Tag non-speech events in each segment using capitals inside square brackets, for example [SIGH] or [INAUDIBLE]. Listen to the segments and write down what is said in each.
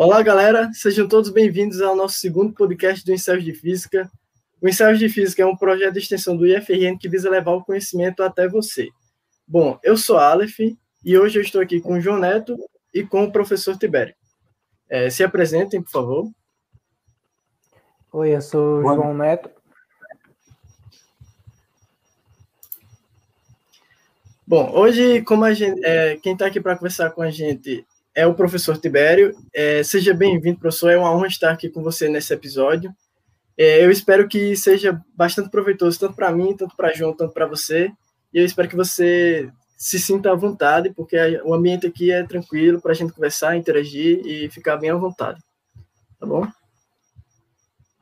Olá, galera, sejam todos bem-vindos ao nosso segundo podcast do Ensaios de Física. O Ensaios de Física é um projeto de extensão do IFRN que visa levar o conhecimento até você. Bom, eu sou Aleph e hoje eu estou aqui com o João Neto e com o professor Tibério. É, se apresentem, por favor. Oi, eu sou o João Neto. Bom, hoje, como a gente, é, quem está aqui para conversar com a gente é o professor Tibério. É, seja bem-vindo, professor. É uma honra estar aqui com você nesse episódio. É, eu espero que seja bastante proveitoso, tanto para mim, tanto para João, tanto para você. E eu espero que você se sinta à vontade, porque o ambiente aqui é tranquilo para a gente conversar, interagir e ficar bem à vontade. Tá bom?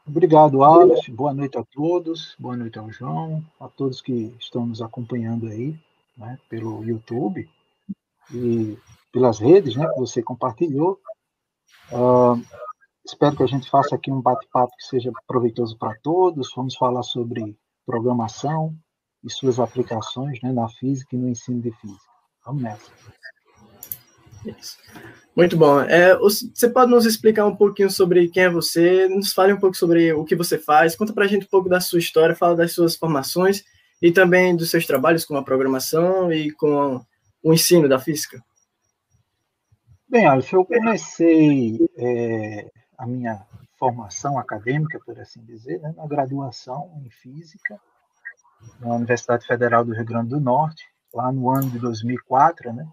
Obrigado, Alex. Boa noite a todos. Boa noite ao João, a todos que estão nos acompanhando aí, né, pelo YouTube. E pelas redes, né, que você compartilhou. Uh, espero que a gente faça aqui um bate-papo que seja proveitoso para todos. Vamos falar sobre programação e suas aplicações né, na física e no ensino de física. Vamos nessa. Isso. Muito bom. É, você pode nos explicar um pouquinho sobre quem é você? Nos fale um pouco sobre o que você faz. Conta para a gente um pouco da sua história, fala das suas formações e também dos seus trabalhos com a programação e com o ensino da física. Bem, Alex, eu comecei é, a minha formação acadêmica, por assim dizer, né, na graduação em Física, na Universidade Federal do Rio Grande do Norte, lá no ano de 2004, né?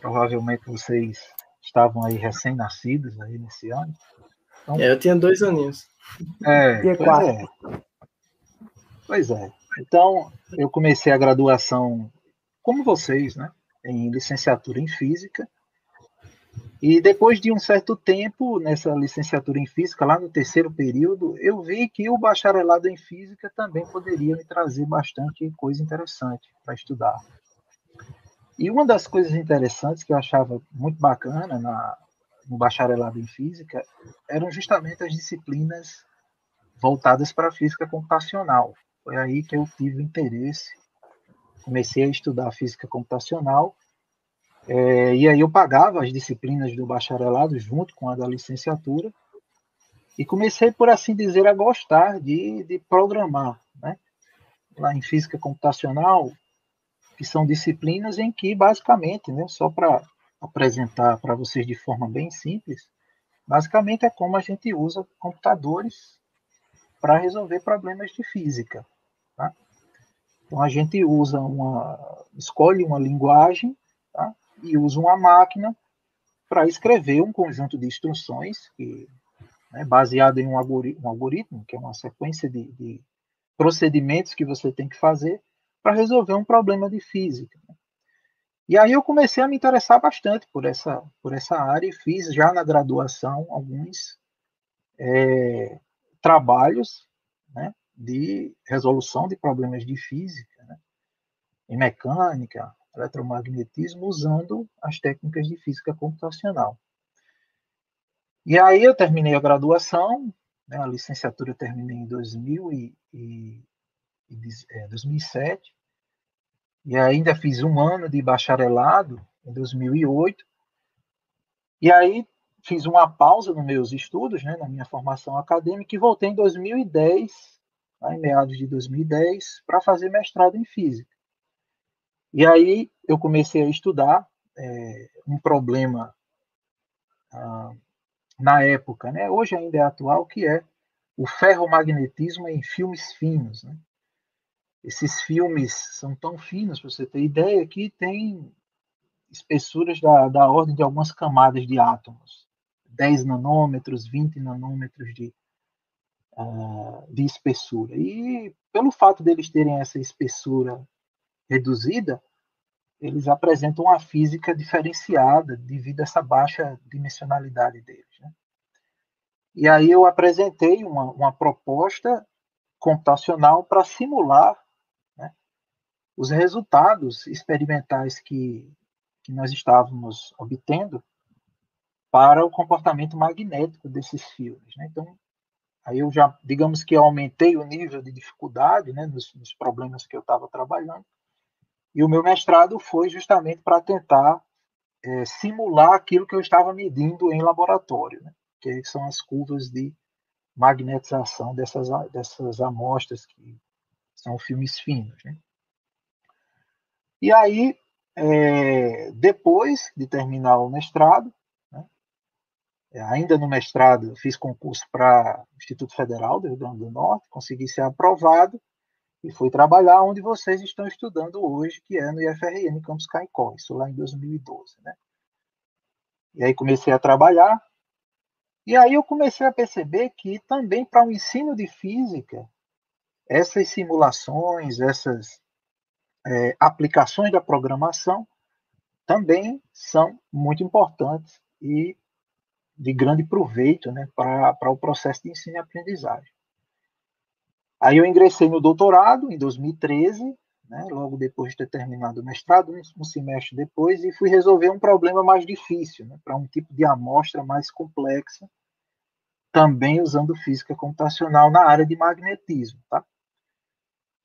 Provavelmente vocês estavam aí recém-nascidos aí nesse ano. Então, é, eu tinha dois aninhos. É, pois é. Pois é. Então, eu comecei a graduação, como vocês, né? Em licenciatura em Física, e depois de um certo tempo, nessa licenciatura em física, lá no terceiro período, eu vi que o bacharelado em física também poderia me trazer bastante coisa interessante para estudar. E uma das coisas interessantes que eu achava muito bacana na, no bacharelado em física eram justamente as disciplinas voltadas para a física computacional. Foi aí que eu tive interesse, comecei a estudar física computacional é, e aí eu pagava as disciplinas do bacharelado junto com a da licenciatura e comecei, por assim dizer, a gostar de, de programar. Né? Lá em física computacional, que são disciplinas em que, basicamente, né, só para apresentar para vocês de forma bem simples, basicamente é como a gente usa computadores para resolver problemas de física. Tá? Então a gente usa uma, escolhe uma linguagem tá? E usa uma máquina para escrever um conjunto de instruções que, né, baseado em um algoritmo, um algoritmo, que é uma sequência de, de procedimentos que você tem que fazer para resolver um problema de física. Né. E aí eu comecei a me interessar bastante por essa, por essa área e fiz já na graduação alguns é, trabalhos né, de resolução de problemas de física, né, em mecânica, eletromagnetismo usando as técnicas de física computacional. E aí eu terminei a graduação, né, a licenciatura eu terminei em 2000 e, e, é, 2007, e ainda fiz um ano de bacharelado em 2008, e aí fiz uma pausa nos meus estudos, né, na minha formação acadêmica, e voltei em 2010, em meados de 2010, para fazer mestrado em física. E aí eu comecei a estudar é, um problema ah, na época, né? hoje ainda é atual, que é o ferromagnetismo em filmes finos. Né? Esses filmes são tão finos, para você ter ideia, que tem espessuras da, da ordem de algumas camadas de átomos. 10 nanômetros, 20 nanômetros de, uh, de espessura. E pelo fato deles terem essa espessura reduzida, eles apresentam uma física diferenciada devido a essa baixa dimensionalidade deles. Né? E aí eu apresentei uma, uma proposta computacional para simular né, os resultados experimentais que, que nós estávamos obtendo para o comportamento magnético desses fios. Né? Então, aí eu já, digamos que aumentei o nível de dificuldade né, nos, nos problemas que eu estava trabalhando, e o meu mestrado foi justamente para tentar é, simular aquilo que eu estava medindo em laboratório, né? que são as curvas de magnetização dessas, dessas amostras que são filmes finos. Né? E aí, é, depois de terminar o mestrado, né, é, ainda no mestrado, fiz concurso para o Instituto Federal do Rio Grande do Norte, consegui ser aprovado e fui trabalhar onde vocês estão estudando hoje, que é no IFRN Campus Caicó, isso lá em 2012. Né? E aí comecei a trabalhar, e aí eu comecei a perceber que também para o ensino de física, essas simulações, essas é, aplicações da programação também são muito importantes e de grande proveito né, para o processo de ensino e aprendizagem. Aí eu ingressei no doutorado em 2013, né, logo depois de ter terminado o mestrado, um semestre depois, e fui resolver um problema mais difícil, né, para um tipo de amostra mais complexa, também usando física computacional na área de magnetismo. Tá?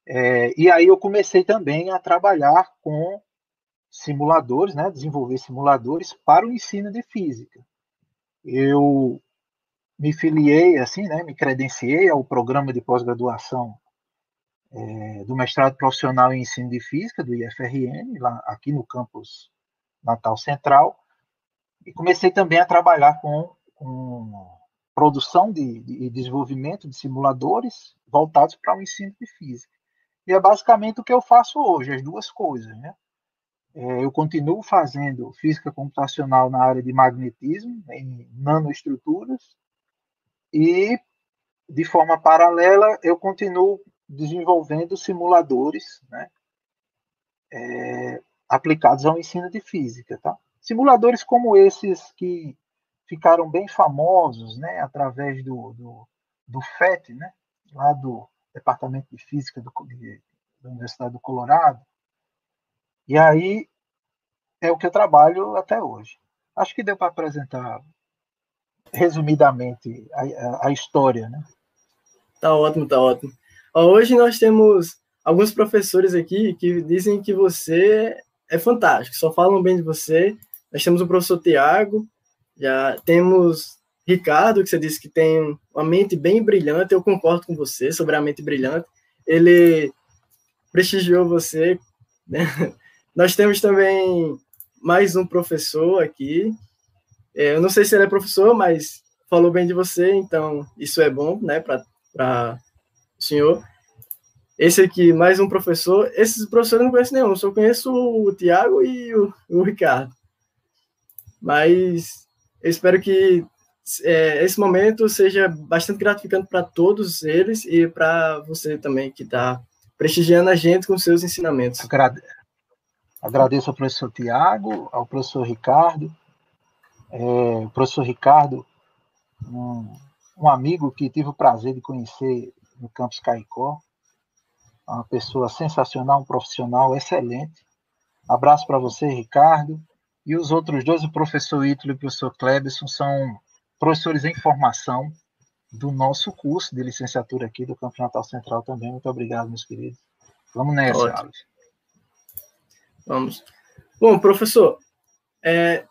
É, e aí eu comecei também a trabalhar com simuladores, né, desenvolver simuladores para o ensino de física. Eu me filiei, assim, né, me credenciei ao programa de pós-graduação é, do mestrado profissional em ensino de física do IFRN, lá aqui no campus Natal Central, e comecei também a trabalhar com, com produção de, de, desenvolvimento de simuladores voltados para o ensino de física. E é basicamente o que eu faço hoje, as duas coisas. Né? É, eu continuo fazendo física computacional na área de magnetismo, em nanoestruturas, e, de forma paralela, eu continuo desenvolvendo simuladores né? É, aplicados ao ensino de física. Tá? Simuladores como esses que ficaram bem famosos né, através do, do, do FET, né, lá do Departamento de Física do, de, da Universidade do Colorado. E aí é o que eu trabalho até hoje. Acho que deu para apresentar resumidamente a, a, história, né? Tá ótimo, tá ótimo. Hoje nós temos alguns professores aqui que dizem que você é fantástico, só falam bem de você. Nós temos o professor Tiago, já temos Ricardo, que você disse que tem uma mente bem brilhante, eu concordo com você sobre a mente brilhante. Ele prestigiou você. Né? [LAUGHS] Nós temos também mais um professor aqui. É, eu não sei se ele é professor, mas falou bem de você, então isso é bom, né, para o senhor. Esse aqui, mais um professor. Esses professores eu não conheço nenhum, só conheço o Tiago e o, o Ricardo. Mas eu espero que é, esse momento seja bastante gratificante para todos eles e para você também que está prestigiando a gente com seus ensinamentos. Agrade... Agradeço ao professor Tiago, ao professor Ricardo. É, o professor Ricardo, um, um, amigo que tive o prazer de conhecer no campus Caicó, uma pessoa sensacional, um profissional excelente. Abraço para você, Ricardo. E os outros dois, o professor Ítalo e o professor Klebson, são professores em formação do nosso curso de licenciatura aqui do Campo Natal Central também. Muito obrigado, meus queridos. Vamos nessa, Ótimo. Alex. Vamos. Bom, professor, é,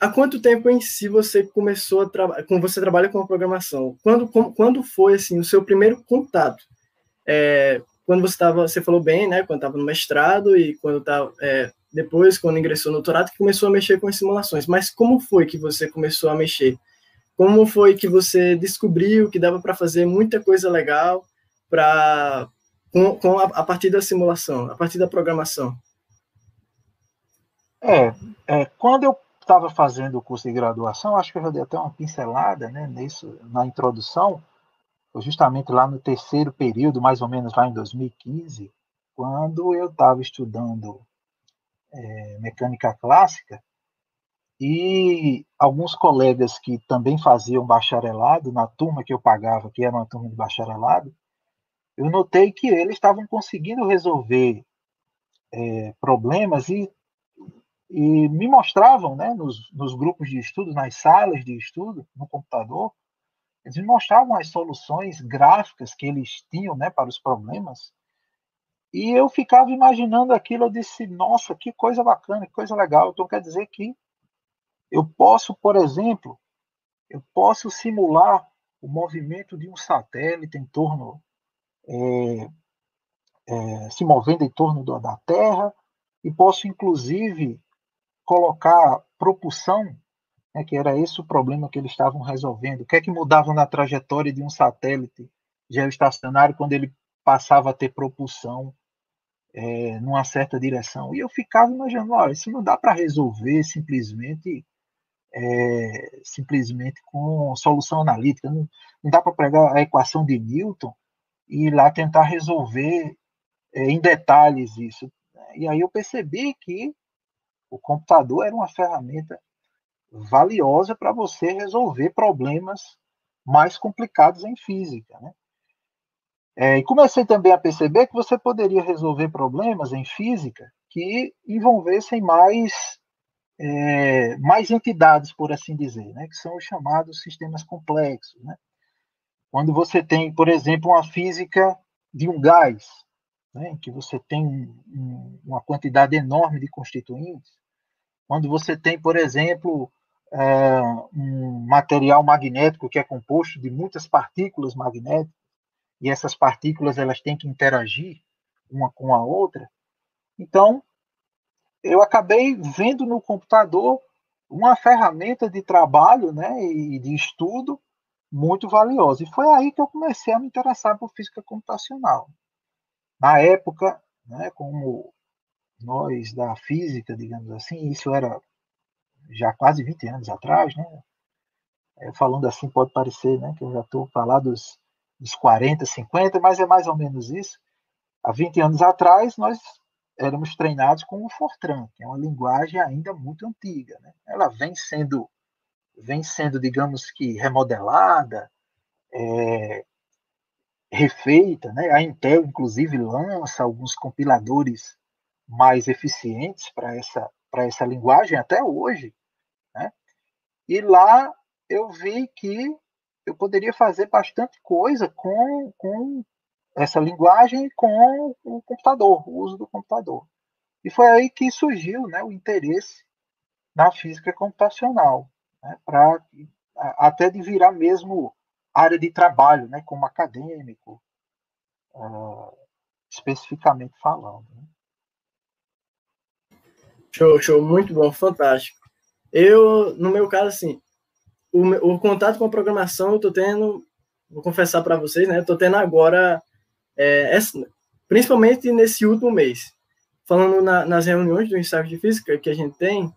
há quanto tempo em si você começou a trabalhar, com você trabalha com a programação? Quando, quando foi assim o seu primeiro contato? É, quando você estava, você falou bem, né? Quando estava no mestrado e quando estava é, depois, quando ingressou no doutorado, que começou a mexer com as simulações. Mas como foi que você começou a mexer? Como foi que você descobriu que dava para fazer muita coisa legal para com, com a, a, partir da simulação, a partir da programação? É, é quando eu estava fazendo o curso de graduação, acho que eu já dei até uma pincelada né, nisso, na introdução, justamente lá no terceiro período, mais ou menos lá em 2015, quando eu estava estudando é, mecânica clássica, e alguns colegas que também faziam bacharelado, na turma que eu pagava, que era uma turma de bacharelado, eu notei que eles estavam conseguindo resolver é, problemas e, e me mostravam, né, nos, nos grupos de estudo, nas salas de estudo, no computador, eles me mostravam as soluções gráficas que eles tinham né, para os problemas. E eu ficava imaginando aquilo, eu disse, nossa, que coisa bacana, que coisa legal. Então quer dizer que eu posso, por exemplo, eu posso simular o movimento de um satélite em torno, é, é, se movendo em torno da Terra, e posso, inclusive, colocar propulsão, né, que era esse o problema que eles estavam resolvendo. O que é que mudava na trajetória de um satélite geoestacionário quando ele passava a ter propulsão é, numa certa direção? E eu ficava imaginando, olha, isso não dá para resolver simplesmente é, simplesmente com solução analítica. Não, não dá para pegar a equação de Newton e ir lá tentar resolver é, em detalhes isso. E aí eu percebi que o computador era uma ferramenta valiosa para você resolver problemas mais complicados em física. Né? É, e comecei também a perceber que você poderia resolver problemas em física que envolvessem mais, é, mais entidades, por assim dizer, né? que são os chamados sistemas complexos. Né? Quando você tem, por exemplo, uma física de um gás, né, que você tem um, uma quantidade enorme de constituintes, quando você tem, por exemplo, é, um material magnético que é composto de muitas partículas magnéticas, e essas partículas elas têm que interagir uma com a outra, então eu acabei vendo no computador uma ferramenta de trabalho né, e de estudo muito valiosa. E foi aí que eu comecei a me interessar por física computacional. Na época, né, como nós da física, digamos assim, isso era já quase 20 anos atrás, né? É, falando assim pode parecer né, que eu já estou falando dos, dos 40, 50, mas é mais ou menos isso. Há 20 anos atrás, nós éramos treinados com o Fortran, que é uma linguagem ainda muito antiga. Né? Ela vem sendo, vem sendo, digamos que, remodelada, é, refeita, né? A Intel inclusive lança alguns compiladores mais eficientes para essa para essa linguagem até hoje, né? E lá eu vi que eu poderia fazer bastante coisa com, com essa linguagem com o computador, o uso do computador. E foi aí que surgiu né, o interesse na física computacional, né, para até de virar mesmo área de trabalho, né, como acadêmico, uh, especificamente falando. Né? Show, show, muito bom, fantástico. Eu, no meu caso, assim, o, o contato com a programação eu tô tendo, vou confessar para vocês, né, tô tendo agora, é, essa, principalmente nesse último mês, falando na, nas reuniões do ensaio de física que a gente tem,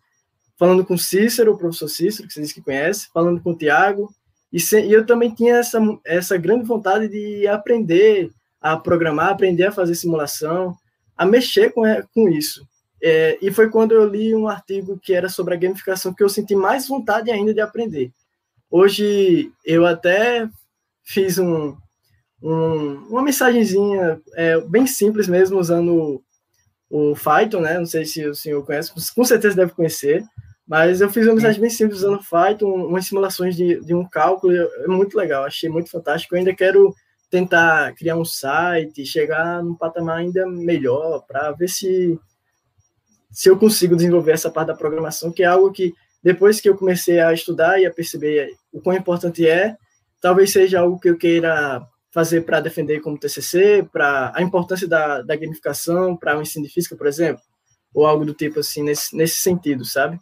falando com Cícero, o professor Cícero, que vocês que conhecem, falando com o Tiago, e, se, e eu também tinha essa, essa grande vontade de aprender a programar, aprender a fazer simulação, a mexer com, com isso. É, e foi quando eu li um artigo que era sobre a gamificação que eu senti mais vontade ainda de aprender. Hoje eu até fiz um, um uma mensagenzinha é, bem simples mesmo, usando o, o Python, né? Não sei se o senhor conhece, com certeza deve conhecer, mas eu fiz uma mensagem bem simples usando Python, umas simulações de, de um cálculo, é muito legal, achei muito fantástico. Eu ainda quero tentar criar um site, chegar num patamar ainda melhor, para ver se, se eu consigo desenvolver essa parte da programação, que é algo que, depois que eu comecei a estudar e a perceber o quão importante é, talvez seja algo que eu queira fazer para defender como TCC, para a importância da, da gamificação, para o ensino de física, por exemplo, ou algo do tipo assim, nesse, nesse sentido, sabe?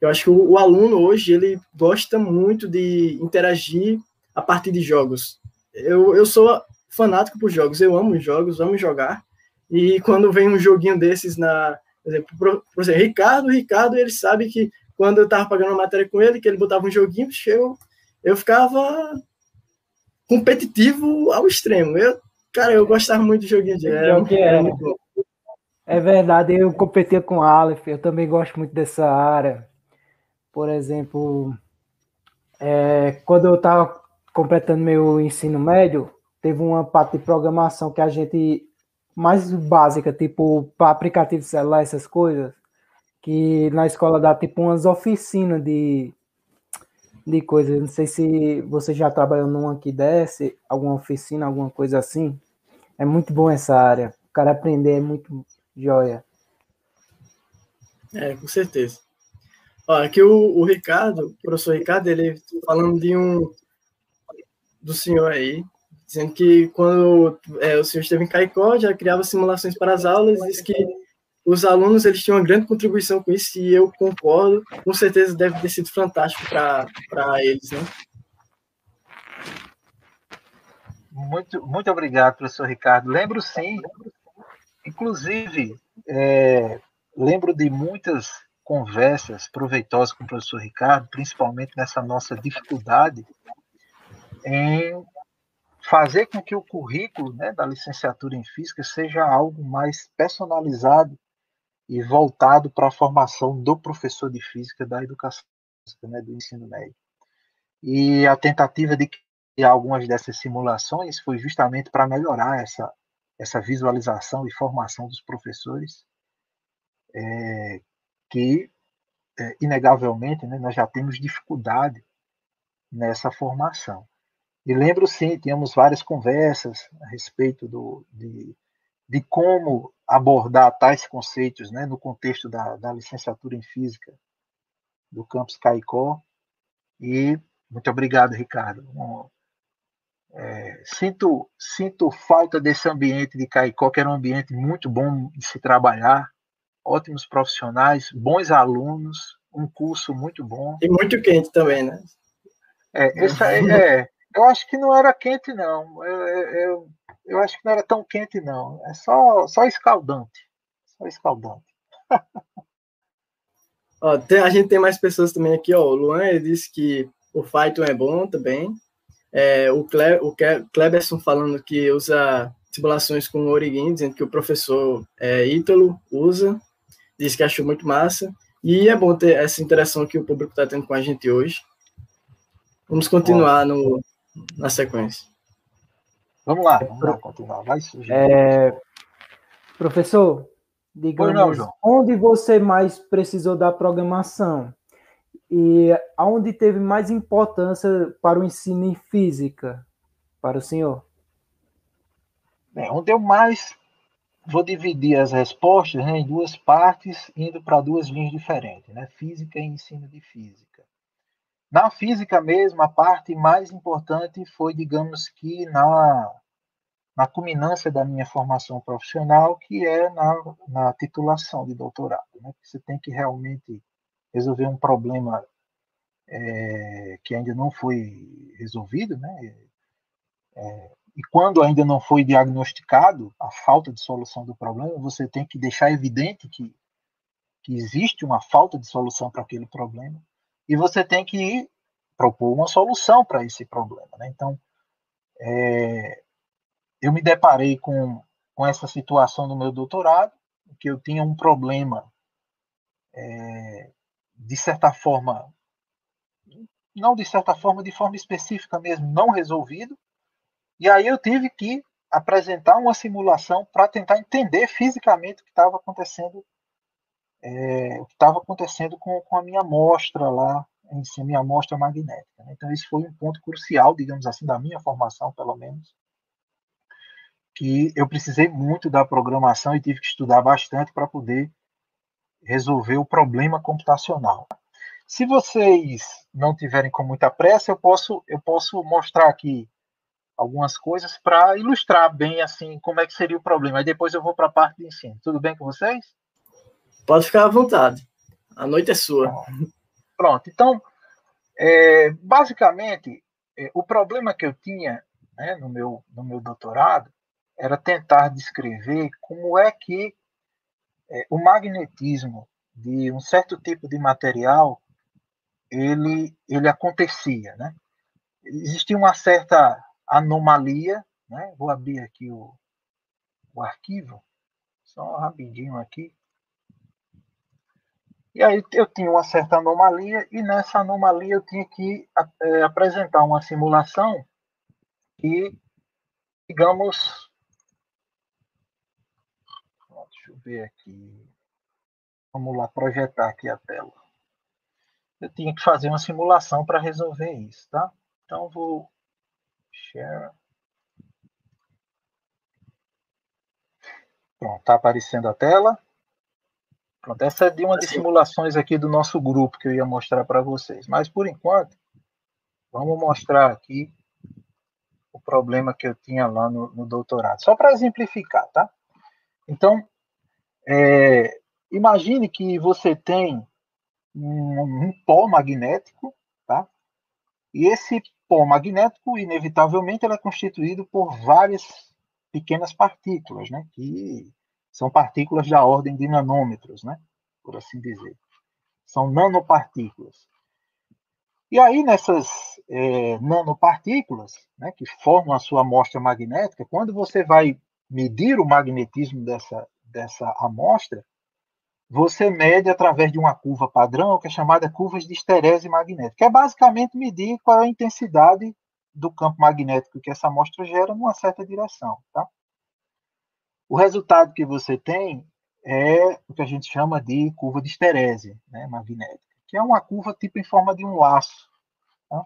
Eu acho que o, o, aluno hoje ele gosta muito de interagir a partir de jogos. Eu, eu sou fanático por jogos, eu amo jogos, amo jogar. E quando vem um joguinho desses na, por exemplo, por, exemplo Ricardo, Ricardo, ele sabe que quando eu estava pagando uma matéria com ele, que ele botava um joguinho, eu, eu ficava competitivo ao extremo. Eu, cara, eu gostava muito de joguinho de era, era muito bom. É verdade, eu competia com Aleph, eu também gosto muito dessa área. Por exemplo, é, quando eu estava completando meu ensino médio, teve uma parte de programação que a gente mais básica, tipo para aplicativo celular, essas coisas, que na escola dá tipo umas oficinas de, de coisas. Não sei se você já trabalhou numa que desce, alguma oficina, alguma coisa assim. É muito bom essa área. cara aprender é muito joia. É, com certeza. Aqui o, o Ricardo, o professor Ricardo, ele falando de um do senhor aí, dizendo que quando é, o senhor esteve em Caicó, já criava simulações para as aulas, diz que os alunos eles tinham uma grande contribuição com isso, e eu concordo, com certeza deve ter sido fantástico para eles, né? Muito, muito obrigado, professor Ricardo. Lembro sim, inclusive, é, lembro de muitas conversas proveitosas com o professor Ricardo, principalmente nessa nossa dificuldade em fazer com que o currículo né, da licenciatura em física seja algo mais personalizado e voltado para a formação do professor de física da educação né, do ensino médio. E a tentativa de criar algumas dessas simulações foi justamente para melhorar essa, essa visualização e formação dos professores, é, que, é, inegavelmente, né, nós já temos dificuldade nessa formação. E lembro, sim, tínhamos várias conversas a respeito do, de, de como abordar tais conceitos né, no contexto da, da licenciatura em Física do campus Caicó. E muito obrigado, Ricardo. é, sinto, sinto falta desse ambiente de Caicó, que era um ambiente muito bom de se trabalhar, ótimos profissionais, bons alunos, um curso muito bom. E muito quente também, né? É, essa, é, é eu acho que não era quente, não. Eu, eu, eu acho que não era tão quente, não. É só, só escaldante. Só escaldante. [LAUGHS] ó, tem, a gente tem mais pessoas também aqui, ó. O Luan ele disse que o Python é bom também. É, o, Cle, o Kleberson falando que usa simulações com o Origin, dizendo que o professor é, Ítalo usa, disse que achou muito massa. E é bom ter essa interação que o público está tendo com a gente hoje. Vamos continuar no, na sequência. Vamos lá, vamos lá continuar. Vai surgir. É, professor, digamos, não, onde você mais precisou da programação? E aonde teve mais importância para o ensino em física, para o senhor? Bem, onde eu mais vou dividir as respostas né, em duas partes, indo para duas linhas diferentes, né? Física e ensino de física. Na física mesmo, a parte mais importante foi, digamos que, na, na culminância da minha formação profissional, que é na, na titulação de doutorado. Né? Você tem que realmente resolver um problema é, que ainda não foi resolvido, né? É, e quando ainda não foi diagnosticado a falta de solução do problema, você tem que deixar evidente que, que existe uma falta de solução para aquele problema e você tem que propor uma solução para esse problema. Né? Então, é, eu me deparei com, com essa situação no meu doutorado, que eu tinha um problema, é, de certa forma, não de certa forma, de forma específica mesmo, não resolvido, e aí eu tive que apresentar uma simulação para tentar entender fisicamente o que estava acontecendo é, o que estava acontecendo com, com a minha amostra lá, em si, a minha amostra magnética. Né? Então, esse foi um ponto crucial, digamos assim, da minha formação, pelo menos, que eu precisei muito da programação e tive que estudar bastante para poder resolver o problema computacional. Se vocês não tiverem com muita pressa, eu posso, eu posso mostrar aqui algumas coisas para ilustrar bem assim como é que seria o problema. Aí depois eu vou para a parte de ensino. Tudo bem com vocês? Pode ficar à vontade. A noite é sua. Pronto. Então, é, basicamente, é, o problema que eu tinha né, no, meu, no meu doutorado era tentar descrever como é que é, o magnetismo de um certo tipo de material ele, ele acontecia. Né? Existia uma certa anomalia. Né? Vou abrir aqui o, o arquivo, só rapidinho aqui. E aí eu tinha uma certa anomalia, e nessa anomalia eu tinha que é, apresentar uma simulação que, digamos. Deixa eu ver aqui. Vamos lá projetar aqui a tela. Eu tinha que fazer uma simulação para resolver isso, tá? Então vou share. Pronto, está aparecendo a tela. Pronto, essa é de uma das simulações aqui do nosso grupo que eu ia mostrar para vocês. Mas, por enquanto, vamos mostrar aqui o problema que eu tinha lá no, no doutorado. Só para exemplificar, tá? Então, é, imagine que você tem um, um pó magnético? E esse pó magnético, inevitavelmente, ele é constituído por várias pequenas partículas, né? Que são partículas da ordem de nanômetros, né? Por assim dizer. São nanopartículas. E aí, nessas é, nanopartículas, né, que formam a sua amostra magnética, quando você vai medir o magnetismo dessa, dessa amostra, você mede através de uma curva padrão, que é chamada curva de esterese magnética, que é basicamente medir qual é a intensidade do campo magnético que essa amostra gera numa certa direção. Tá? O resultado que você tem é o que a gente chama de curva de esterese né, magnética, que é uma curva tipo em forma de um laço. Tá?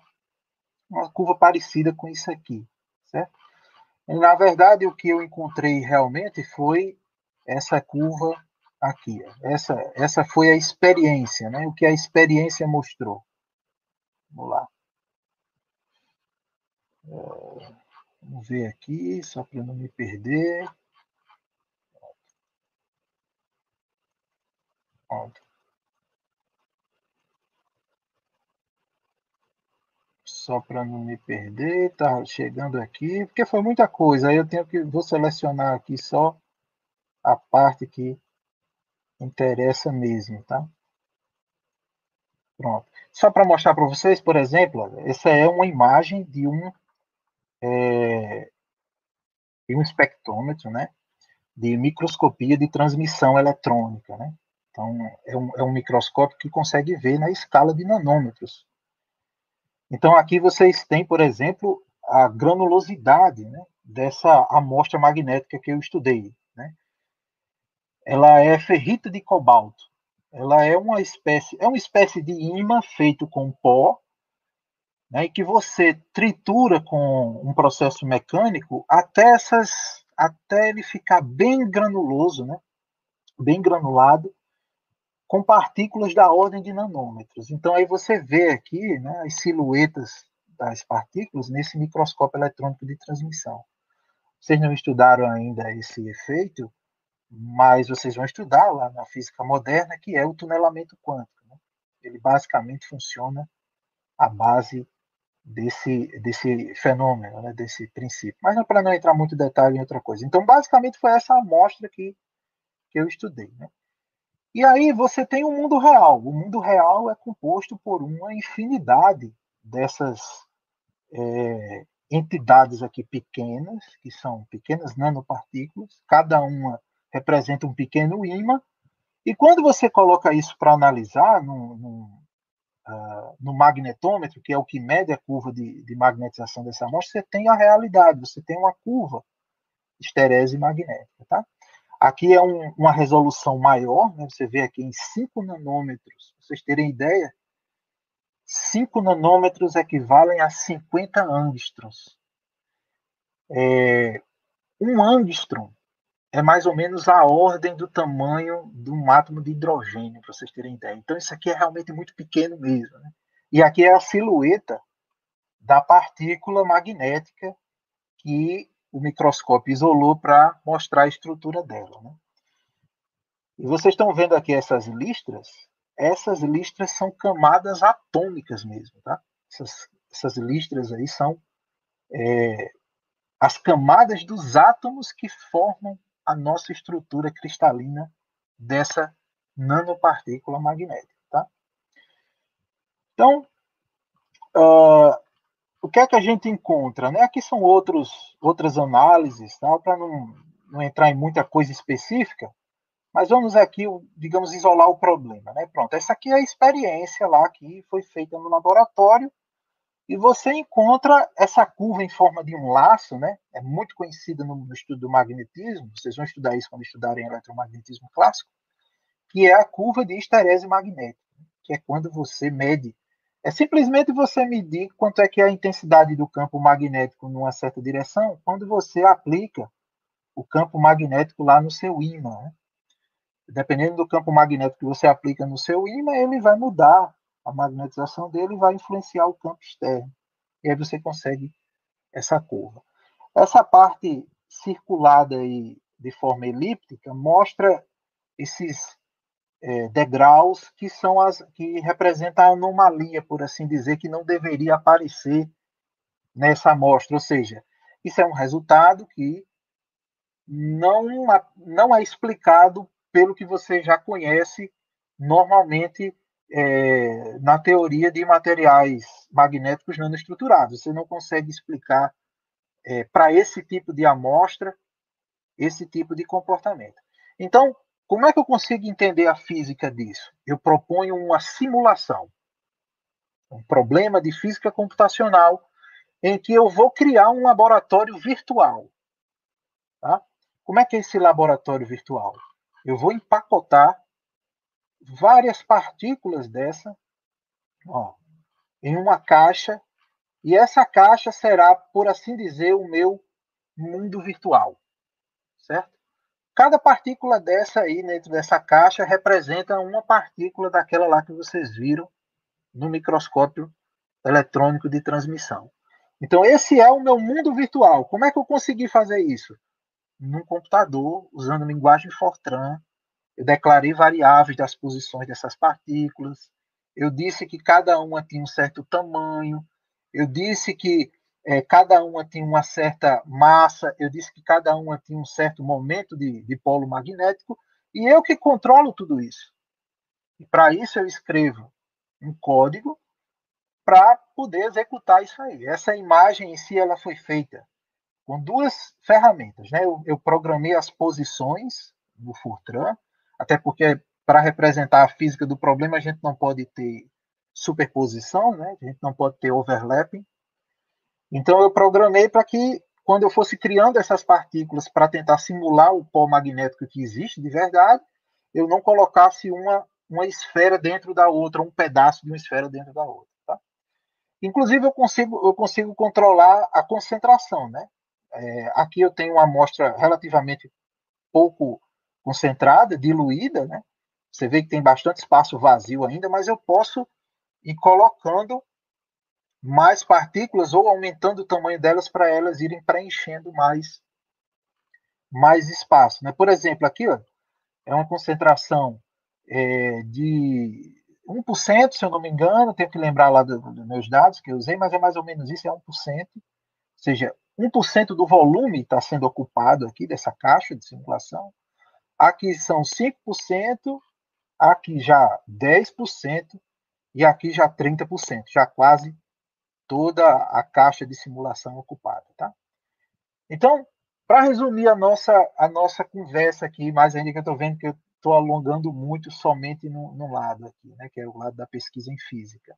Uma curva parecida com isso aqui. Certo? E, na verdade, o que eu encontrei realmente foi essa curva aqui. Essa, essa foi a experiência, né? o que a experiência mostrou. Vamos lá. É, vamos ver aqui, só para não me perder. Pronto. Só para não me perder, tá chegando aqui, porque foi muita coisa. Aí eu tenho que vou selecionar aqui só a parte que interessa mesmo, tá? Pronto. Só para mostrar para vocês, por exemplo, essa é uma imagem de um é, de um espectrômetro, né? De microscopia de transmissão eletrônica, né? Então, é um, é um microscópio que consegue ver na escala de nanômetros. Então, aqui vocês têm, por exemplo, a granulosidade né, dessa amostra magnética que eu estudei ela é ferrita de cobalto. Ela é uma espécie, é uma espécie de imã feito com pó, né, que você tritura com um processo mecânico até essas, até ele ficar bem granuloso, né, bem granulado, com partículas da ordem de nanômetros. Então aí você vê aqui, né, as silhuetas das partículas nesse microscópio eletrônico de transmissão. Vocês não estudaram ainda esse efeito? Mas vocês vão estudar lá na física moderna, que é o tunelamento quântico. Né? Ele basicamente funciona à base desse, desse fenômeno, né? desse princípio. Mas não para não entrar muito detalhe em outra coisa. Então, basicamente, foi essa amostra que, que eu estudei. Né? E aí você tem o mundo real. O mundo real é composto por uma infinidade dessas é, entidades aqui pequenas, que são pequenas nanopartículas, cada uma representa um pequeno ímã, e quando você coloca isso para analisar no, no, uh, no, magnetômetro, que é o que mede a curva de, de, magnetização dessa amostra, você tem a realidade, você tem uma curva esterese magnética. Tá? Aqui é um, uma resolução maior, né? você vê aqui em 5 nanômetros, para vocês terem ideia, 5 nanômetros equivalem a 50 angstroms. É, um angstrom é mais ou menos a ordem do tamanho de um átomo de hidrogênio, para vocês terem ideia. Então, isso aqui é realmente muito pequeno mesmo. Né? E aqui é a silhueta da partícula magnética que o microscópio isolou para mostrar a estrutura dela. Né? E vocês estão vendo aqui essas listras? Essas listras são camadas atômicas mesmo. Tá? Essas, essas listras aí são é, as camadas dos átomos que formam a nossa estrutura cristalina dessa nanopartícula magnética. Tá? Então, uh, o que é que a gente encontra? Né? Aqui são outros, outras análises, tá? para não, não entrar em muita coisa específica, mas vamos aqui, digamos, isolar o problema. Né? Pronto, essa aqui é a experiência lá que foi feita no laboratório e você encontra essa curva em forma de um laço, né? É muito conhecida no, estudo do magnetismo. Vocês vão estudar isso quando estudarem eletromagnetismo clássico, que é a curva de esterese magnética, que é quando você mede. É simplesmente você medir quanto é que é a intensidade do campo magnético numa certa direção quando você aplica o campo magnético lá no seu ímã. Né? Dependendo do campo magnético que você aplica no seu ímã, ele vai mudar a magnetização dele vai influenciar o campo externo. E aí você consegue essa curva. Essa parte circulada aí de forma elíptica mostra esses é, degraus que são as que representam a anomalia, por assim dizer, que não deveria aparecer nessa amostra. Ou seja, isso é um resultado que não, não é explicado pelo que você já conhece normalmente é, na teoria de materiais magnéticos nanoestruturados. Você não consegue explicar é, para esse tipo de amostra esse tipo de comportamento. Então, como é que eu consigo entender a física disso? Eu proponho uma simulação, um problema de física computacional em que eu vou criar um laboratório virtual. Tá? Como é que é esse laboratório virtual? Eu vou empacotar várias partículas dessa ó, em uma caixa e essa caixa será, por assim dizer, o meu mundo virtual, certo? Cada partícula dessa aí dentro dessa caixa representa uma partícula daquela lá que vocês viram no microscópio eletrônico de transmissão. Então esse é o meu mundo virtual. Como é que eu consegui fazer isso? Num computador, usando linguagem Fortran, eu declarei variáveis das posições dessas partículas. Eu disse que cada uma tinha um certo tamanho, eu disse que é, cada uma tinha uma certa massa, eu disse que cada uma tinha um certo momento de, de polo magnético, e eu que controlo tudo isso. E para isso eu escrevo um código para poder executar isso aí. Essa imagem em si ela foi feita com duas ferramentas. Né? Eu, eu programei as posições no Fortran, até porque para representar a física do problema a gente não pode ter superposição, né? A gente não pode ter overlapping. Então eu programei para que quando eu fosse criando essas partículas para tentar simular o pó magnético que existe de verdade, eu não colocasse uma uma esfera dentro da outra, um pedaço de uma esfera dentro da outra. Tá? Inclusive eu consigo eu consigo controlar a concentração, né? É, aqui eu tenho uma amostra relativamente pouco concentrada, diluída, né? Você vê que tem bastante espaço vazio ainda, mas eu posso e colocando mais partículas ou aumentando o tamanho delas para elas irem preenchendo mais mais espaço. Né? Por exemplo, aqui ó, é uma concentração é, de 1%, se eu não me engano, tenho que lembrar lá dos do meus dados que eu usei, mas é mais ou menos isso, é 1%. Ou seja, 1% do volume está sendo ocupado aqui dessa caixa de simulação. Aqui são 5%, aqui já 10%, e aqui já 30%, já quase toda a caixa de simulação ocupada. Tá? Então, para resumir a nossa, a nossa conversa aqui, mais ainda que eu estou vendo que eu estou alongando muito somente no lado aqui, né, que é o lado da pesquisa em física.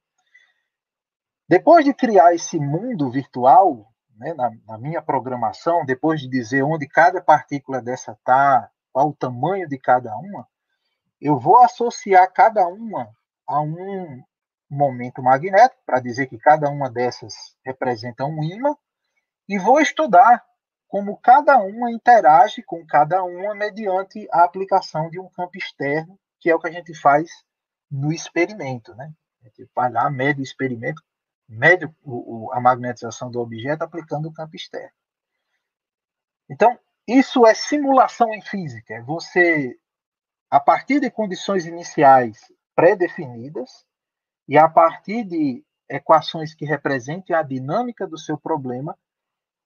Depois de criar esse mundo virtual, né, na, na, minha programação, depois de dizer onde cada partícula dessa está, qual o tamanho de cada uma, eu vou associar cada uma a um momento magnético, para dizer que cada uma dessas representa um ímã, e vou estudar como cada uma interage com cada uma mediante a aplicação de um campo externo, que é o que a gente faz no experimento. Né? A gente vai lá, mede o experimento, mede o, o, a magnetização do objeto aplicando o campo externo. Então, isso é simulação em física. É você, a partir de condições iniciais pré-definidas e a partir de equações que representem a dinâmica do seu problema,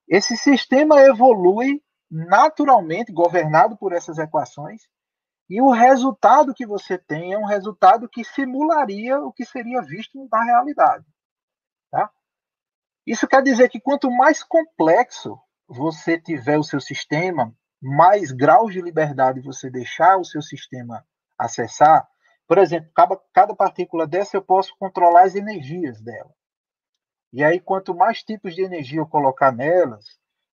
esse sistema evolui naturalmente, governado por essas equações, e o resultado que você tem é um resultado que simularia o que seria visto na realidade. Tá? Isso quer dizer que quanto mais complexo você tiver o seu sistema, mais graus de liberdade você deixar o seu sistema acessar, por exemplo, cada, cada partícula dessa eu posso controlar as energias dela. E aí, quanto mais tipos de energia eu colocar nelas,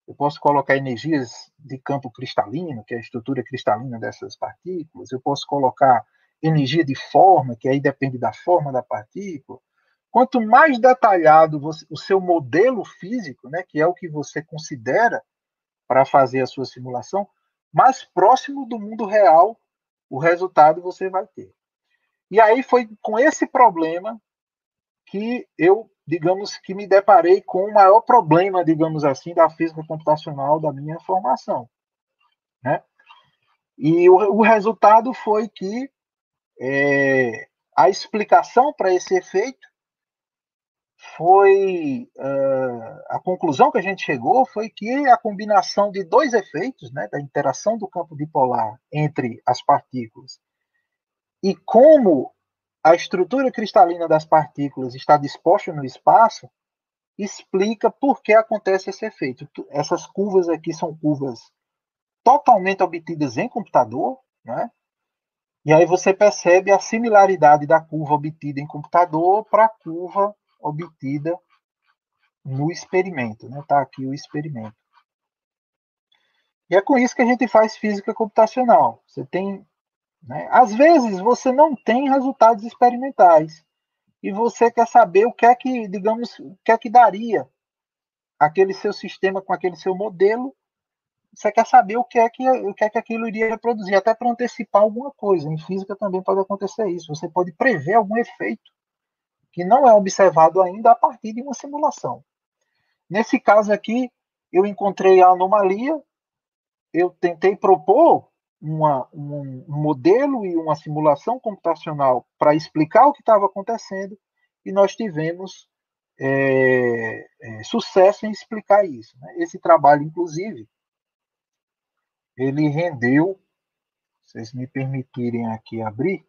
eu posso colocar energias de campo cristalino, que é a estrutura cristalina dessas partículas, eu posso colocar energia de forma, que aí depende da forma da partícula. Quanto mais detalhado você, o seu modelo físico, né, que é o que você considera para fazer a sua simulação, mais próximo do mundo real o resultado você vai ter. E aí foi com esse problema que eu, digamos, que me deparei com o maior problema, digamos assim, da física computacional da minha formação. Né? E o, o resultado foi que é, a explicação para esse efeito foi uh, a conclusão que a gente chegou foi que a combinação de dois efeitos, né, da interação do campo dipolar entre as partículas e como a estrutura cristalina das partículas está disposta no espaço, explica por que acontece esse efeito. Essas curvas aqui são curvas totalmente obtidas em computador, né? E aí você percebe a similaridade da curva obtida em computador para a curva obtida no experimento. Está né? Tá aqui o experimento. E é com isso que a gente faz física computacional. Você tem, né? às vezes você não tem resultados experimentais e você quer saber o que é que, digamos, o que é que daria aquele seu sistema com aquele seu modelo. Você quer saber o que é que o que é que aquilo iria reproduzir, até para antecipar alguma coisa. Em física também pode acontecer isso. Você pode prever algum efeito que não é observado ainda a partir de uma simulação. Nesse caso aqui, eu encontrei a anomalia, eu tentei propor uma, um, modelo e uma simulação computacional para explicar o que estava acontecendo, e nós tivemos é, é, sucesso em explicar isso. Né? Esse trabalho, inclusive, ele rendeu, se vocês me permitirem aqui abrir,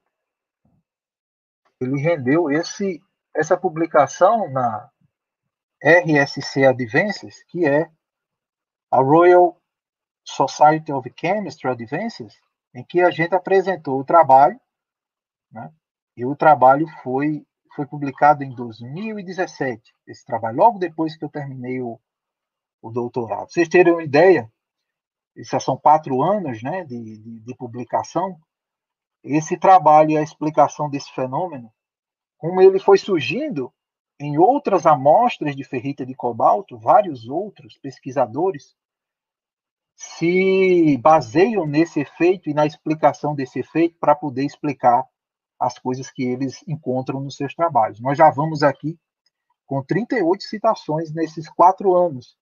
ele rendeu esse essa publicação na RSC Advances, que é a Royal Society of Chemistry Advances, em que a gente apresentou o trabalho, né? e o trabalho foi, foi publicado em 2017, esse trabalho, logo depois que eu terminei o, o doutorado. vocês terem uma ideia, já são quatro anos né, de, de, de publicação, esse trabalho e a explicação desse fenômeno como ele foi surgindo em outras amostras de ferrita de cobalto, vários outros pesquisadores se baseiam nesse efeito e na explicação desse efeito para poder explicar as coisas que eles encontram nos seus trabalhos. Nós já vamos aqui com 38 citações nesses quatro anos,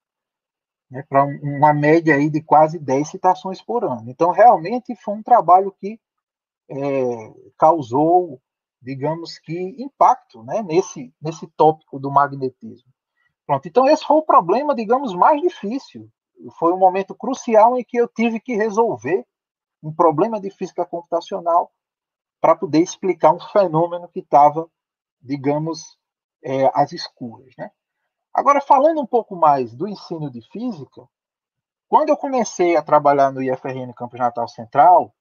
né, para uma média aí de quase 10 citações por ano. Então, realmente foi um trabalho que é, causou digamos que, impacto né, nesse, nesse tópico do magnetismo. Pronto, então esse foi o problema, digamos, mais difícil. Foi um momento crucial em que eu tive que resolver um problema de física computacional para poder explicar um fenômeno que estava, digamos, é, às escuras. Né? Agora, falando um pouco mais do ensino de física, quando eu comecei a trabalhar no IFRN Campus Natal Central,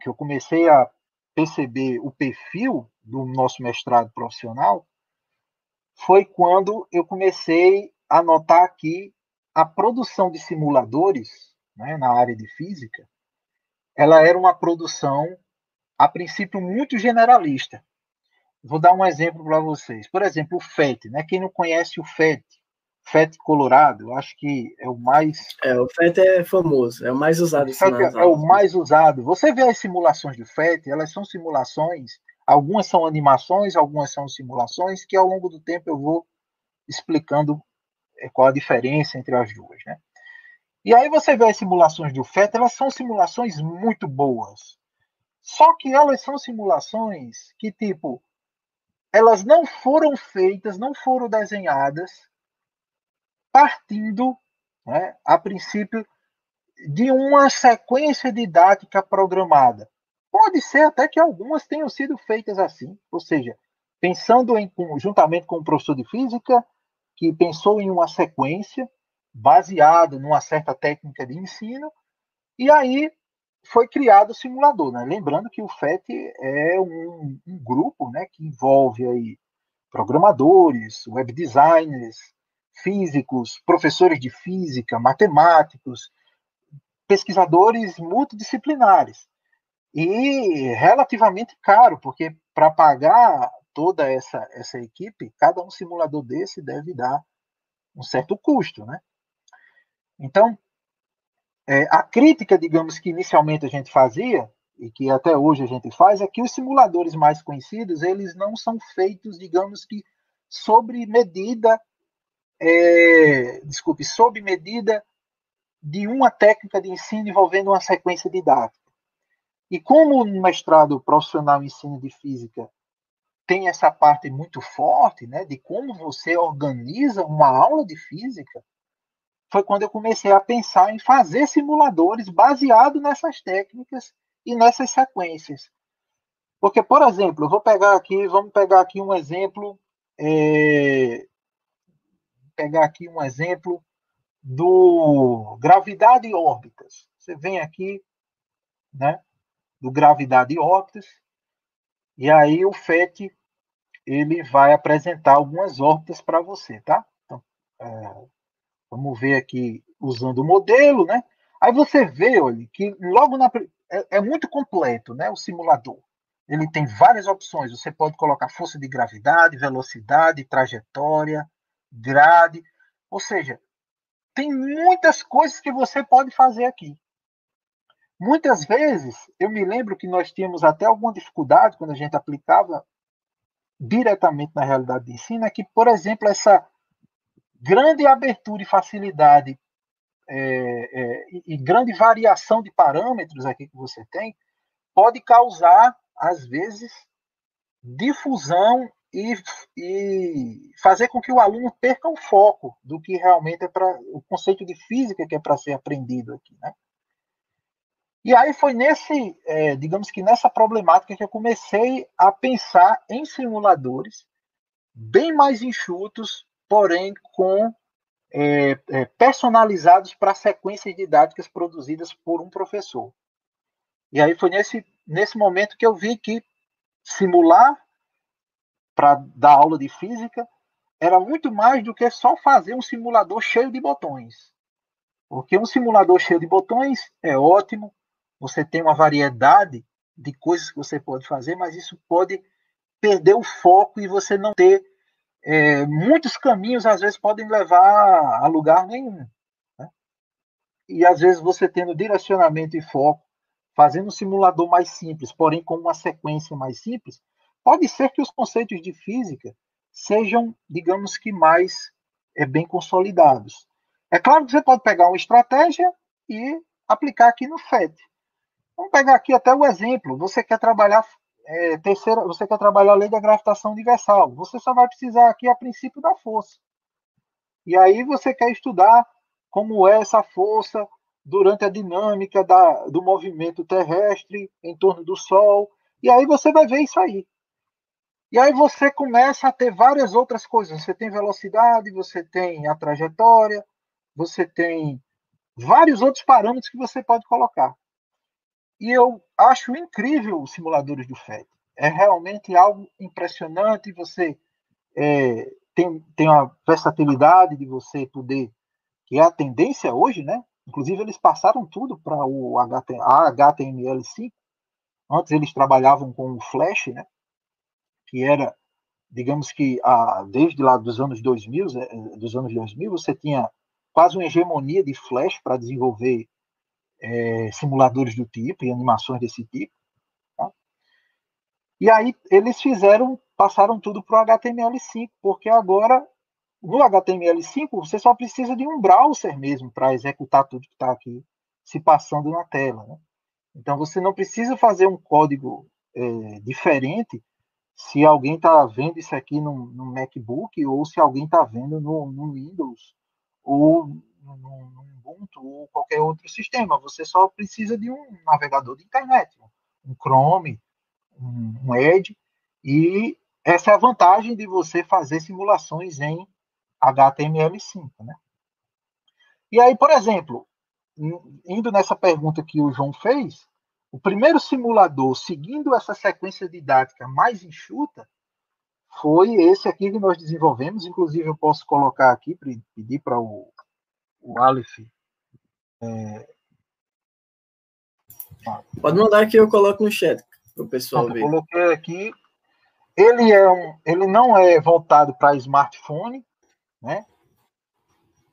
que eu comecei a perceber o perfil do nosso mestrado profissional foi quando eu comecei a notar que a produção de simuladores né, na área de física ela era uma produção a princípio muito generalista. Vou dar um exemplo para vocês. Por exemplo, o FET, né? Quem não conhece o FET, FET Colorado, eu acho que é o mais. É, o FET é famoso, é o mais usado. O FET é, é o mais usado. Você vê as simulações do FET, elas são simulações, algumas são animações, algumas são simulações, que ao longo do tempo eu vou explicando é, qual a diferença entre as duas. Né? E aí você vê as simulações do FET, elas são simulações muito boas. Só que elas são simulações que, tipo, elas não foram feitas, não foram desenhadas partindo, né, a princípio, de uma sequência didática programada. Pode ser até que algumas tenham sido feitas assim, ou seja, pensando em juntamente com o professor de física, que pensou em uma sequência baseada numa certa técnica de ensino, e aí foi criado o simulador. Né? Lembrando que o FET é um, um grupo né, que envolve aí programadores, web designers, físicos, professores de física, matemáticos, pesquisadores multidisciplinares. E relativamente caro, porque para pagar toda essa, essa equipe, cada um simulador desse deve dar um certo custo, né? Então, é, a crítica, digamos, que inicialmente a gente fazia, e que até hoje a gente faz, é que os simuladores mais conhecidos, eles não são feitos, digamos que, sobre medida, é, desculpe, sob medida de uma técnica de ensino envolvendo uma sequência didática. E como o mestrado profissional em ensino de física tem essa parte muito forte, né, de como você organiza uma aula de física, foi quando eu comecei a pensar em fazer simuladores baseado nessas técnicas e nessas sequências. Porque, por exemplo, eu vou pegar aqui, vamos pegar aqui um exemplo, é, pegar aqui um exemplo do gravidade e órbitas. Você vem aqui, né, do gravidade e órbitas, e aí o FET ele vai apresentar algumas órbitas para você, tá? Então, é, vamos ver aqui usando o modelo, né? Aí você vê, olha, que logo na é, é muito completo, né? O simulador. Ele tem várias opções. Você pode colocar força de gravidade, velocidade, trajetória, grade. Ou seja, tem muitas coisas que você pode fazer aqui. Muitas vezes, eu me lembro que nós tínhamos até alguma dificuldade quando a gente aplicava diretamente na realidade de ensino, é que, por exemplo, essa grande abertura e facilidade é, é, e grande variação de parâmetros aqui que você tem pode causar, às vezes, difusão e, e fazer com que o aluno perca o foco do que realmente é para o conceito de física que é para ser aprendido aqui, né? E aí foi nesse, é, digamos que nessa problemática que eu comecei a pensar em simuladores bem mais enxutos, porém com é, é, personalizados para sequências didáticas produzidas por um professor. E aí foi nesse, nesse momento que eu vi que simular para dar aula de física era muito mais do que só fazer um simulador cheio de botões. Porque um simulador cheio de botões é ótimo, você tem uma variedade de coisas que você pode fazer, mas isso pode perder o foco e você não ter é, muitos caminhos, às vezes, podem levar a lugar nenhum. Né? E às vezes você tendo direcionamento e foco, fazendo um simulador mais simples, porém com uma sequência mais simples, pode ser que os conceitos de física sejam, digamos que, mais é, bem consolidados. É claro que você pode pegar uma estratégia e aplicar aqui no FET. Vamos pegar aqui até o exemplo. Você quer trabalhar é, terceira, você quer trabalhar a lei da gravitação universal. Você só vai precisar aqui a princípio da força. E aí você quer estudar como é essa força durante a dinâmica da, do movimento terrestre em torno do Sol. E aí você vai ver isso aí. E aí você começa a ter várias outras coisas. Você tem velocidade, você tem a trajetória, você tem vários outros parâmetros que você pode colocar. E eu acho incrível os simuladores do FET. É realmente algo impressionante. Você é, tem, tem a versatilidade de você poder, que é a tendência hoje, né? Inclusive, eles passaram tudo para o HTML5. Antes eles trabalhavam com o Flash, né? Que era, digamos que a, desde lá dos anos 2000, é, dos anos 2000, você tinha quase uma hegemonia de Flash para desenvolver é, simuladores do tipo e animações desse tipo. Tá? E aí eles fizeram, passaram tudo para o HTML5, porque agora no HTML5 você só precisa de um browser mesmo para executar tudo que está aqui se passando na tela. Né? Então você não precisa fazer um código é, diferente se alguém está vendo isso aqui no, no, MacBook ou se alguém está vendo no, no Windows ou no, no Ubuntu ou qualquer outro sistema. Você só precisa de um navegador de internet, um Chrome, um, um Edge, e essa é a vantagem de você fazer simulações em HTML5, né? E aí, por exemplo, indo nessa pergunta que o João fez, o primeiro simulador seguindo essa sequência didática mais enxuta foi esse aqui que nós desenvolvemos. Inclusive, eu posso colocar aqui, pedir para o, o Aleph. É... Pode mandar que eu coloco no chat para o pessoal ver. Coloquei aqui. Ele, é um, ele não é voltado para smartphone, né?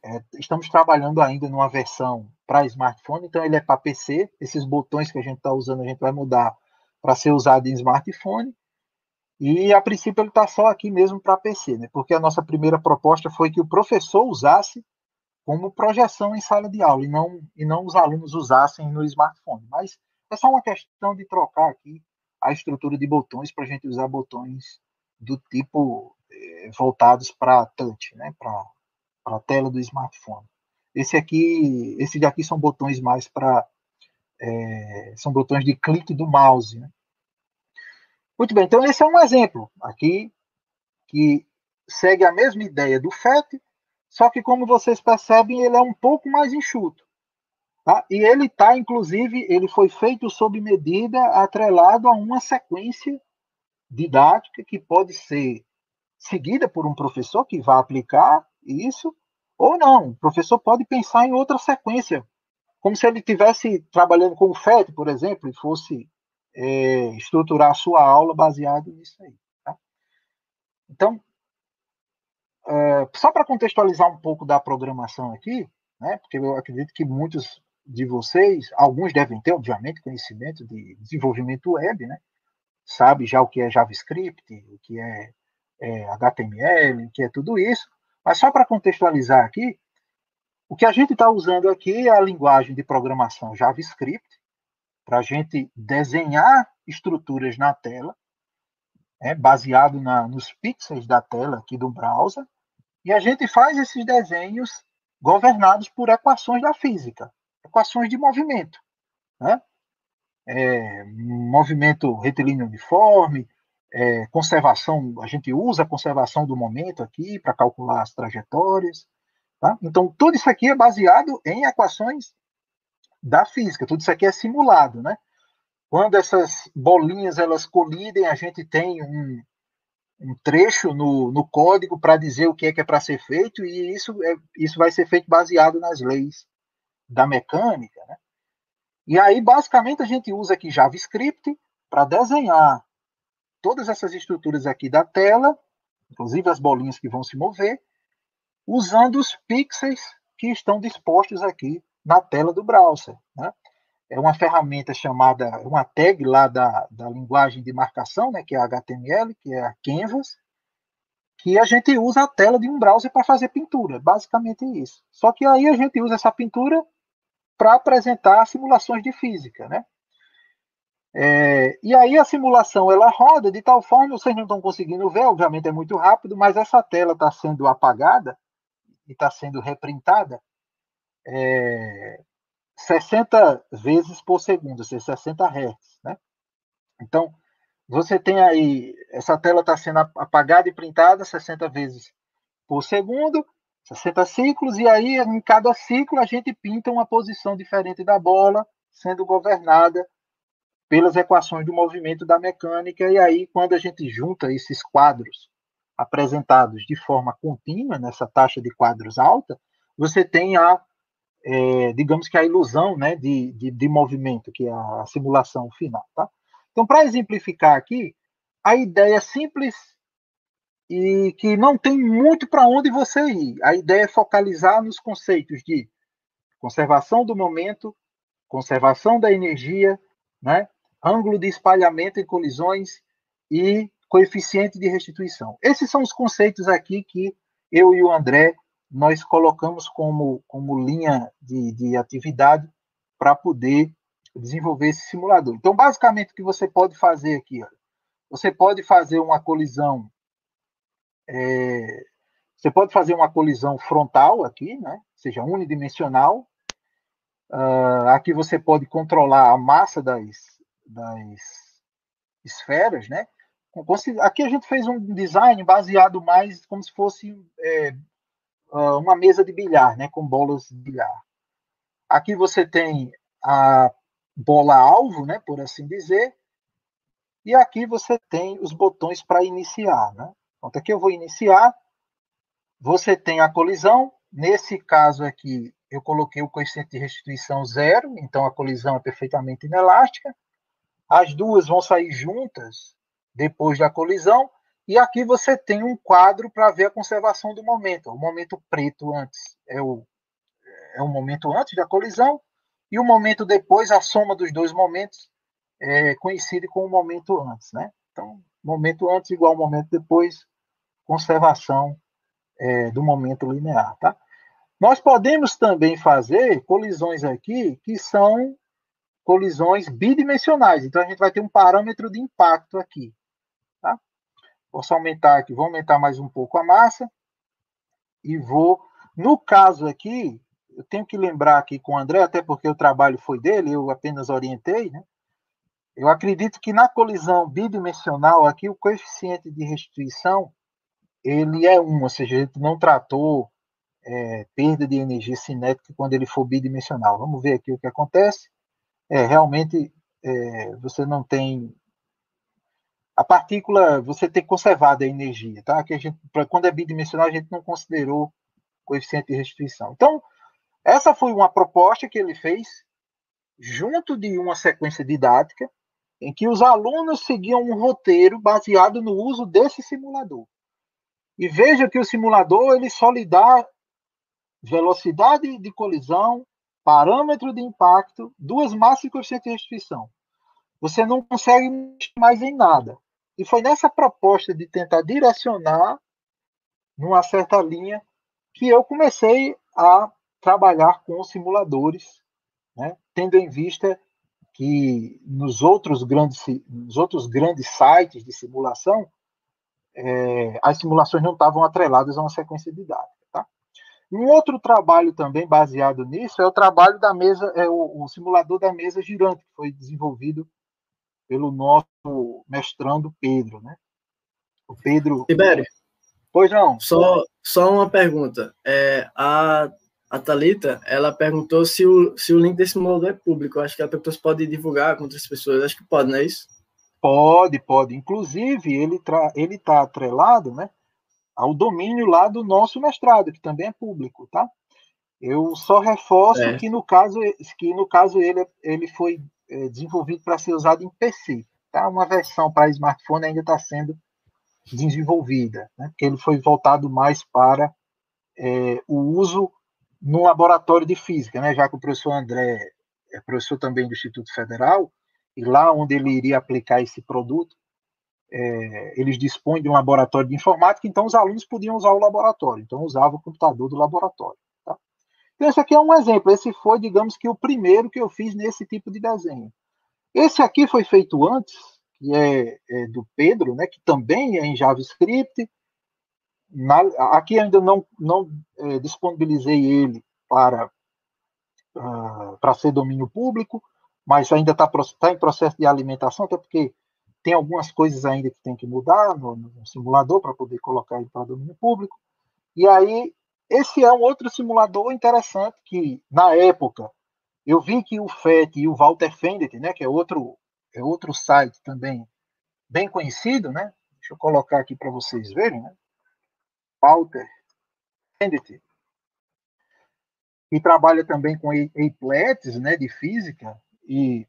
É, estamos trabalhando ainda numa versão para smartphone, então ele é para PC. Esses botões que a gente está usando, a gente vai mudar para ser usado em smartphone. E a princípio ele está só aqui mesmo para PC, né? Porque a nossa primeira proposta foi que o professor usasse como projeção em sala de aula e não, e não os alunos usassem no smartphone. Mas é só uma questão de trocar aqui a estrutura de botões para a gente usar botões do tipo eh, voltados para touch, né? Para a tela do smartphone. Esse aqui, esse daqui são botões mais para é, são botões de clique do mouse. Né? Muito bem, então esse é um exemplo aqui que segue a mesma ideia do FET, só que como vocês percebem, ele é um pouco mais enxuto. Tá? E ele está, inclusive, ele foi feito sob medida, atrelado a uma sequência didática que pode ser seguida por um professor que vai aplicar isso, ou não. O professor pode pensar em outra sequência como se ele estivesse trabalhando com o FET, por exemplo, e fosse é, estruturar a sua aula baseado nisso aí. Tá? Então, é, só para contextualizar um pouco da programação aqui, né, porque eu acredito que muitos de vocês, alguns devem ter, obviamente, conhecimento de desenvolvimento web, né, sabe já o que é JavaScript, o que é, é HTML, o que é tudo isso, mas só para contextualizar aqui, o que a gente está usando aqui é a linguagem de programação JavaScript, para a gente desenhar estruturas na tela, né, baseado na, nos pixels da tela aqui do browser, e a gente faz esses desenhos governados por equações da física, equações de movimento. Né? É, movimento retilíneo uniforme, é, conservação, a gente usa a conservação do momento aqui para calcular as trajetórias. Tá? Então, tudo isso aqui é baseado em equações da física, tudo isso aqui é simulado. Né? Quando essas bolinhas elas colidem, a gente tem um, um trecho no, no código para dizer o que é que é para ser feito, e isso, é, isso vai ser feito baseado nas leis da mecânica. Né? E aí, basicamente, a gente usa aqui JavaScript para desenhar todas essas estruturas aqui da tela, inclusive as bolinhas que vão se mover, usando os pixels que estão dispostos aqui na tela do browser. Né? É uma ferramenta chamada, uma tag lá da, da linguagem de marcação, né, que é HTML, que é a Canvas, que a gente usa a tela de um browser para fazer pintura, basicamente isso. Só que aí a gente usa essa pintura para apresentar simulações de física, né? É, e aí a simulação ela roda de tal forma, vocês não estão conseguindo ver, obviamente é muito rápido, mas essa tela está sendo apagada e está sendo reprintada é, 60 vezes por segundo, ou seja, 60 Hz. Né? Então, você tem aí, essa tela está sendo apagada e printada 60 vezes por segundo, 60 ciclos, e aí em cada ciclo a gente pinta uma posição diferente da bola, sendo governada pelas equações do movimento da mecânica, e aí quando a gente junta esses quadros apresentados de forma contínua, nessa taxa de quadros alta, você tem a, é, digamos que a ilusão né, de, de, de, movimento, que é a simulação final. Tá? Então, para exemplificar aqui, a ideia é simples e que não tem muito para onde você ir. A ideia é focalizar nos conceitos de conservação do momento, conservação da energia, né, ângulo de espalhamento em colisões e coeficiente de restituição. Esses são os conceitos aqui que eu e o André nós colocamos como, como linha de, de atividade para poder desenvolver esse simulador. Então, basicamente, o que você pode fazer aqui, você pode fazer uma colisão, é, você pode fazer uma colisão frontal aqui, né? seja unidimensional. Uh, aqui você pode controlar a massa das, das esferas, né? Aqui a gente fez um design baseado mais como se fosse é, ah, uma mesa de bilhar, né, com bolas de bilhar. Aqui você tem a bola alvo, né, por assim dizer, e aqui você tem os botões para iniciar, né? Então aqui eu vou iniciar. Você tem a colisão. Nesse caso aqui, eu coloquei o coeficiente de restituição zero, então a colisão é perfeitamente inelástica. As duas vão sair juntas depois da colisão. E aqui você tem um quadro para ver a conservação do momento. O momento preto antes é o, é um momento antes da colisão, e o momento depois, a soma dos dois momentos, é conhecido como momento antes. Né? Então, momento antes igual momento depois, conservação é, do momento linear. Tá? Nós podemos também fazer colisões aqui que são colisões bidimensionais. Então, a gente vai ter um parâmetro de impacto aqui. Tá? Posso aumentar aqui, vou aumentar mais um pouco a massa e vou. No caso aqui, eu tenho que lembrar aqui com o André, até porque o trabalho foi dele, eu apenas orientei, né? Eu acredito que na colisão bidimensional aqui o coeficiente de restrição ele é 1, ou seja, a gente não tratou é, perda de energia cinética quando ele for bidimensional. Vamos ver aqui o que acontece. É, realmente é, você não tem a partícula, você tem conservado a energia, tá? Que a gente, quando é bidimensional, a gente não considerou coeficiente de restrição. Então, essa foi uma proposta que ele fez junto de uma sequência didática em que os alunos seguiam um roteiro baseado no uso desse simulador. E veja que o simulador ele só lhe dá velocidade de colisão, parâmetro de impacto, duas massas e coeficiente de restrição. Você não consegue mais em nada. E foi nessa proposta de tentar direcionar numa certa linha que eu comecei a trabalhar com simuladores, né, tendo em vista que nos outros grandes, nos outros grandes sites de simulação, é, as simulações não estavam atreladas a uma sequência didática. Um outro trabalho também baseado nisso é o trabalho da mesa, é o, o simulador da mesa girante, que foi desenvolvido pelo nosso mestrando Pedro, né? O Pedro. Tibério. Pois não. Só, só uma pergunta. É, a a Thalita, ela perguntou se o, se o link desse simulador é público. Eu acho que a pessoa pode divulgar com outras pessoas. Acho que pode, não é isso? Pode, pode. Inclusive, ele está ele tá atrelado né, ao domínio lá do nosso mestrado, que também é público, tá? Eu só reforço é. que no caso que no caso ele, ele foi é, desenvolvido para ser usado em PC, tá? Uma versão para smartphone ainda está sendo desenvolvida, né? Porque ele foi voltado mais para é, o uso no laboratório de física, né, já que o professor André é professor também do Instituto Federal, e lá onde ele iria aplicar esse produto, é, eles dispõem de um laboratório de informática, então os alunos podiam usar o laboratório, então usava o computador do laboratório. Tá? Então, esse aqui é um exemplo, esse foi, digamos que, o primeiro que eu fiz nesse tipo de desenho. Esse aqui foi feito antes, que é, é do Pedro, né, que também é em JavaScript, na, aqui ainda não, não é, disponibilizei ele para, uh, para ser domínio público, mas ainda está tá em processo de alimentação, até porque tem algumas coisas ainda que tem que mudar no, no simulador para poder colocar ele para domínio público. E aí, esse é um outro simulador interessante que, na época, eu vi que o FET e o Walter Fendet, né, que é outro, é outro site também bem conhecido, né? Deixa eu colocar aqui para vocês verem, né? Walter Kennedy, que trabalha também com Eipletes, né, de física, e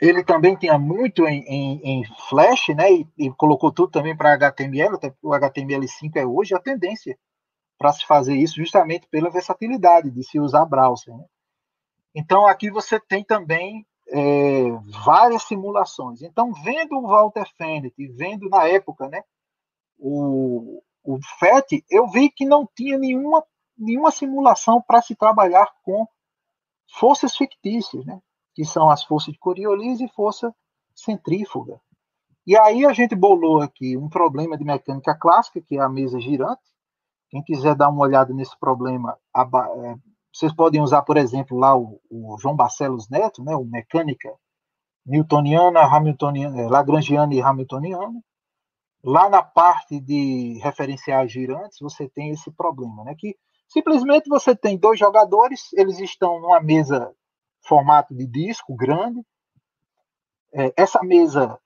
ele também tinha muito em, em, em Flash, né, e, e, colocou tudo também para HTML, até o HTML5 é hoje a tendência para se fazer isso justamente pela versatilidade de se usar browser. Né? Então aqui você tem também é, várias simulações. Então vendo o Walter Fennet, vendo na época, né, o, o FET, eu vi que não tinha nenhuma, nenhuma simulação para se trabalhar com forças fictícias, né? Que são as forças de Coriolis e força centrífuga. E aí a gente bolou aqui um problema de mecânica clássica, que é a mesa girante. Quem quiser dar uma olhada nesse problema, é, vocês podem usar, por exemplo, lá o, o João Barcelos Neto, né, o mecânica newtoniana, hamiltoniana, é, lagrangiana e hamiltoniana. Lá na parte de referenciais girantes, você tem esse problema, né? Que simplesmente você tem dois jogadores, eles estão numa mesa formato de disco grande. É, essa mesa,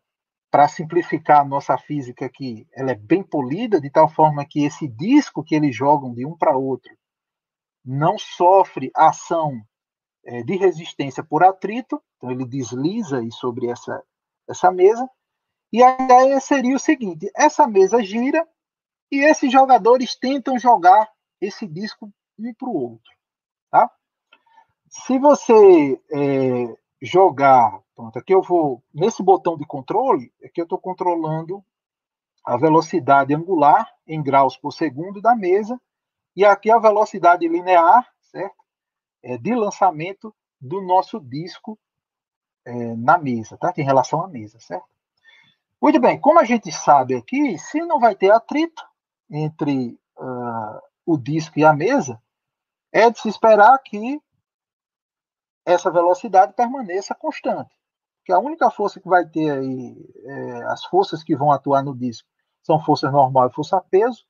para simplificar a nossa física aqui, ela é bem polida, de tal forma que esse disco que eles jogam de um para outro não sofre ação é, de resistência por atrito, então ele desliza aí sobre essa, essa mesa, e a ideia seria o seguinte: essa mesa gira e esses jogadores tentam jogar esse disco um para o outro. Se você é, jogar, pronto, aqui eu vou, nesse botão de controle, aqui eu estou controlando a velocidade angular em graus por segundo da mesa, e aqui a velocidade linear, certo? É, de lançamento do nosso disco é, na mesa, tá? Em relação à mesa, certo? Muito bem, como a gente sabe aqui, se não vai ter atrito entre uh, o disco e a mesa, é de se esperar que essa velocidade permaneça constante. Que a única força que vai ter aí, é, as forças que vão atuar no disco, são forças normal e força peso,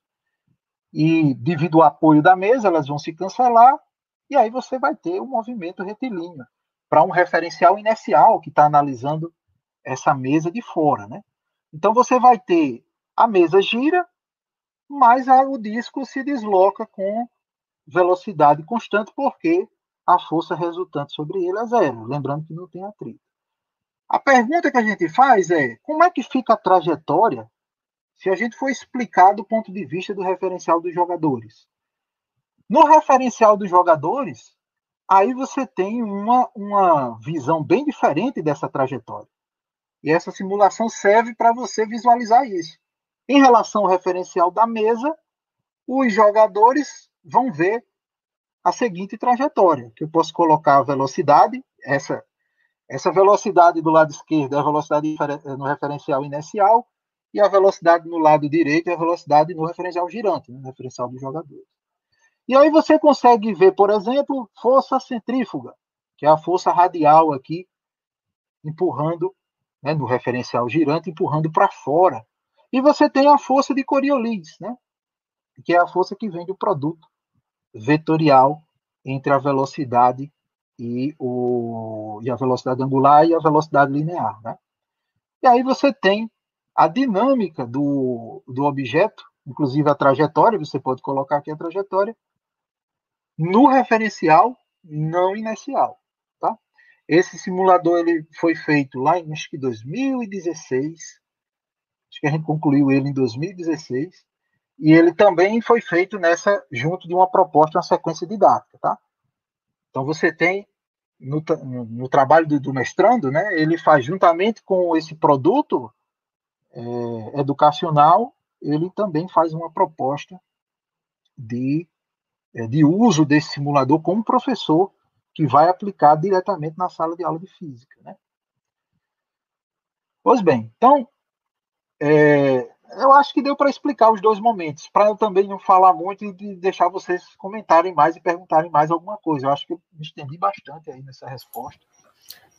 e devido ao apoio da mesa, elas vão se cancelar, e aí você vai ter um movimento retilíneo para um referencial inercial que está analisando essa mesa de fora, né? Então você vai ter a mesa gira, mas o disco se desloca com velocidade constante, porque a força resultante sobre ele é zero. Lembrando que não tem atrito. A pergunta que a gente faz é: como é que fica a trajetória se a gente for explicar do ponto de vista do referencial dos jogadores? No referencial dos jogadores, aí você tem uma, uma visão bem diferente dessa trajetória. E essa simulação serve para você visualizar isso. Em relação ao referencial da mesa, os jogadores vão ver a seguinte trajetória, que eu posso colocar a velocidade, essa, essa velocidade do lado esquerdo é a velocidade no referencial inercial, e a velocidade no lado direito é a velocidade no referencial girante, no referencial dos jogadores. E aí você consegue ver, por exemplo, força centrífuga, que é a força radial aqui, empurrando, né, no referencial girante, empurrando para fora. E você tem a força de Coriolis, né, que é a força que vem do produto vetorial entre a velocidade e, o, e a velocidade angular e a velocidade linear. Né? E aí você tem a dinâmica do, do objeto, inclusive a trajetória, você pode colocar aqui a trajetória, no referencial não inercial. Tá? Esse simulador ele foi feito lá em acho que 2016, acho que a gente concluiu ele em 2016, e ele também foi feito nessa junto de uma proposta, uma sequência didática, tá? Então você tem no, no trabalho do, do, mestrando, né? Ele faz juntamente com esse produto é, educacional, ele também faz uma proposta de, é, de uso desse simulador como professor que vai aplicar diretamente na sala de aula de física, né? Pois bem, então é, eu acho que deu para explicar os dois momentos, para eu também não falar muito e de deixar vocês comentarem mais e perguntarem mais alguma coisa. Eu acho que eu me estendi bastante aí nessa resposta.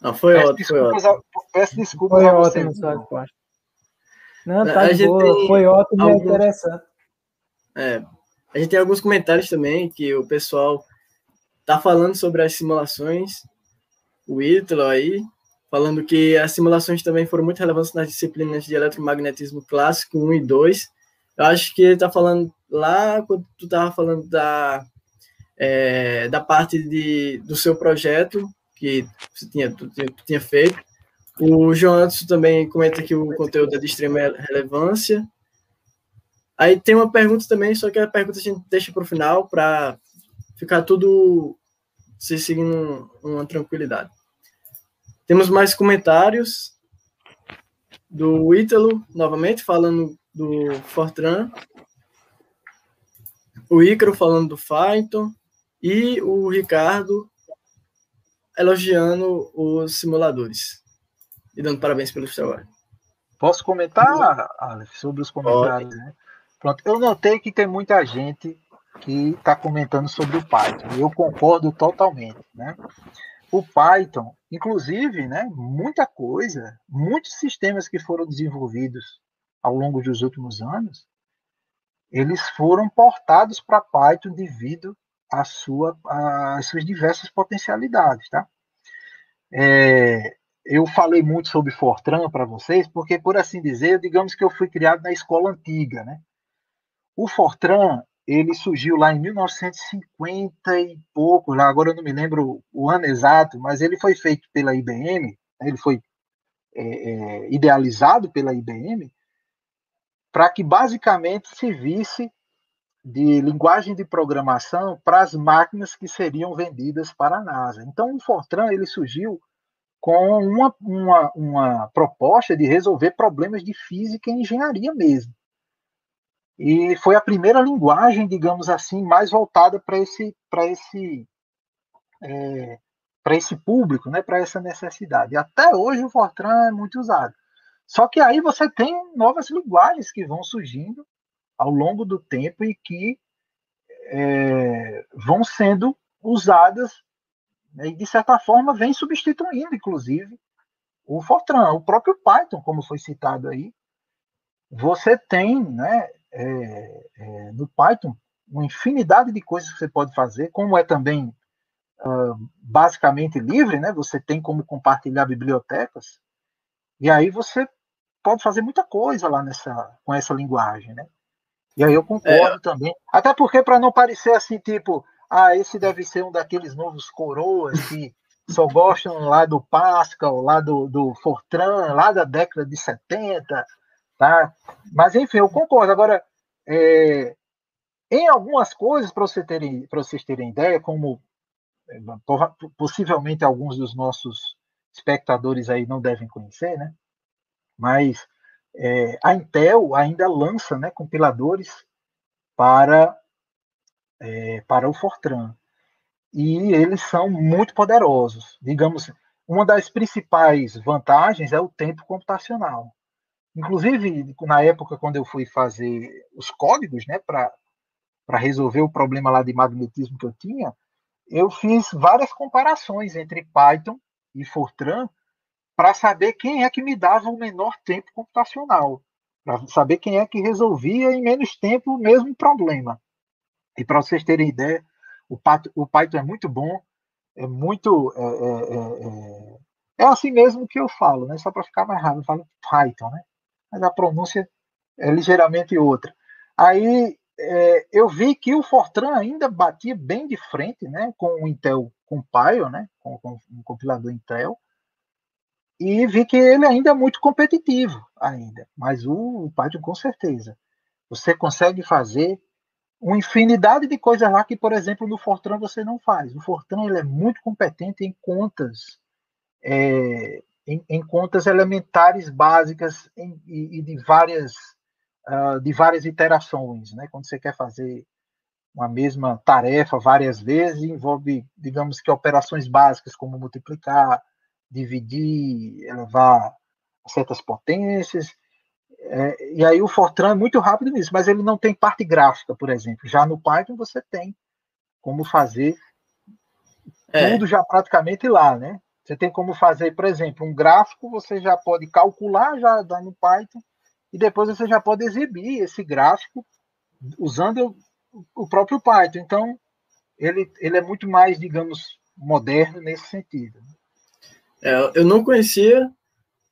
Não, foi peço ótimo. Desculpas foi ótimo. A, peço desculpas foi a vocês. Não, tá a de boa. Foi ótimo alguns... e interessante. É, a gente tem alguns comentários também que o pessoal tá falando sobre as simulações. O Ítalo aí, falando que as simulações também foram muito relevantes nas disciplinas de eletromagnetismo clássico 1 e 2. Eu acho que ele está falando lá, quando tu estava falando da, é, da parte de, do seu projeto, que você tinha, tu, tu tinha feito. O João Anderson também comenta que o conteúdo é de extrema relevância. Aí tem uma pergunta também, só que a pergunta a gente deixa para o final, para ficar tudo se seguindo uma tranquilidade. Temos mais comentários do Ítalo, novamente, falando do Fortran. O Ícaro falando do Python. E o Ricardo elogiando os simuladores. E dando parabéns pelo trabalho. Posso comentar, Alex, sobre os comentários? Né? Pronto, eu notei que tem muita gente que está comentando sobre o Python. Eu concordo totalmente. Né? O Python, inclusive, né, muita coisa, muitos sistemas que foram desenvolvidos ao longo dos últimos anos, eles foram portados para Python devido às sua, suas diversas potencialidades, tá? É, eu falei muito sobre Fortran para vocês, porque, por assim dizer, digamos que eu fui criado na escola antiga, né? O Fortran, ele surgiu lá em 1950 e pouco, lá agora eu não me lembro o ano exato, mas ele foi feito pela IBM, né, ele foi é, é, idealizado pela IBM para que basicamente se visse de linguagem de programação para as máquinas que seriam vendidas para a NASA. Então, o Fortran ele surgiu com uma, uma, uma proposta de resolver problemas de física e engenharia mesmo. E foi a primeira linguagem, digamos assim, mais voltada para esse, para esse, é, para esse público, né, para essa necessidade. Até hoje o Fortran é muito usado. Só que aí você tem novas linguagens que vão surgindo ao longo do tempo e que é, vão sendo usadas né, e, de certa forma, vem substituindo, inclusive, o Fortran. O próprio Python, como foi citado aí, você tem né, é, é, no Python uma infinidade de coisas que você pode fazer, como é também uh, basicamente livre, né? Você tem como compartilhar bibliotecas, e aí você pode fazer muita coisa lá nessa com essa linguagem, né? E aí eu concordo é. também. Até porque para não parecer assim, tipo, ah, esse deve ser um daqueles novos coroas que só gostam lá do Pascal, lá do, do Fortran, lá da década de 70, tá? Mas enfim, eu concordo. Agora, é, em algumas coisas, para você terem, vocês terem ideia, como é, possivelmente alguns dos nossos espectadores aí não devem conhecer, né? Mas é, a Intel ainda lança né, compiladores para, é, para o Fortran. E eles são muito poderosos. Digamos, uma das principais vantagens é o tempo computacional. Inclusive, na época, quando eu fui fazer os códigos né, para resolver o problema lá de magnetismo que eu tinha, eu fiz várias comparações entre Python e Fortran para saber quem é que me dava o menor tempo computacional, para saber quem é que resolvia em menos tempo o mesmo problema. E para vocês terem ideia, o Python, é muito bom, é muito. É, é, é, é, assim mesmo que eu falo, né? só para ficar mais rápido, eu falo Python, né? Mas a pronúncia é ligeiramente outra. Aí é, eu vi que o Fortran ainda batia bem de frente né, com o Intel Compile, né, com, com o compilador Intel, e vi que ele ainda é muito competitivo ainda, mas o, o Python com certeza. Você consegue fazer uma infinidade de coisas lá que, por exemplo, no Fortran você não faz. O Fortran ele é muito competente em contas, é, em, em, contas elementares básicas em, e, de várias uh, de várias iterações, né? Quando você quer fazer uma mesma tarefa várias vezes, envolve, digamos que operações básicas como multiplicar, dividir, elevar certas potências. É, e aí o Fortran é muito rápido nisso, mas ele não tem parte gráfica, por exemplo. Já no Python você tem como fazer é. tudo já praticamente lá, né? Você tem como fazer, por exemplo, um gráfico, você já pode calcular já no Python e depois você já pode exibir esse gráfico usando o próprio Python. Então, ele, ele é muito mais, digamos, moderno nesse sentido. É, eu não conhecia,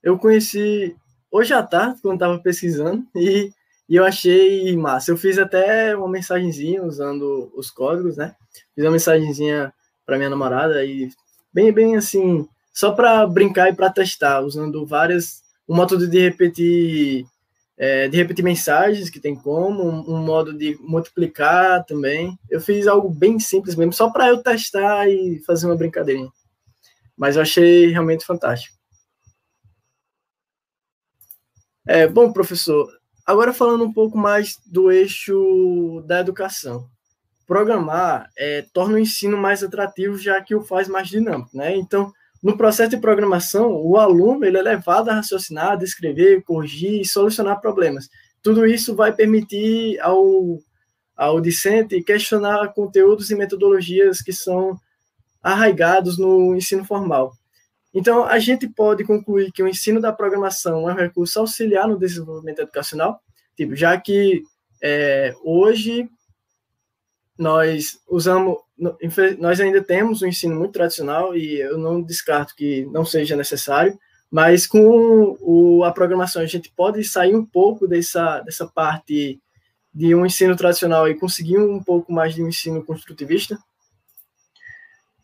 eu conheci hoje à tarde, quando estava pesquisando, [LAUGHS] e, e, eu achei massa. Eu fiz até uma mensagenzinha usando os códigos, né? Fiz uma mensagenzinha para minha namorada e bem, bem assim, só para brincar e para testar, usando várias, um método de repetir, é, de repetir mensagens que tem como, um, um, modo de multiplicar também. Eu fiz algo bem simples mesmo, só para eu testar e fazer uma brincadeirinha. Mas eu achei realmente fantástico. É, bom, professor, agora falando um pouco mais do eixo da educação. Programar é, torna o ensino mais atrativo, já que o faz mais dinâmico, né? Então, no processo de programação, o aluno ele é levado a raciocinar, a descrever, corrigir e solucionar problemas. Tudo isso vai permitir ao, ao discente questionar conteúdos e metodologias que são arraigados no ensino formal. Então, a gente pode concluir que o ensino da programação é um recurso auxiliar no desenvolvimento educacional, tipo, já que é, hoje nós usamos, nós ainda temos um ensino muito tradicional e eu não descarto que não seja necessário, mas com o, a programação a gente pode sair um pouco dessa, dessa parte de um ensino tradicional e conseguir um pouco mais de um ensino construtivista?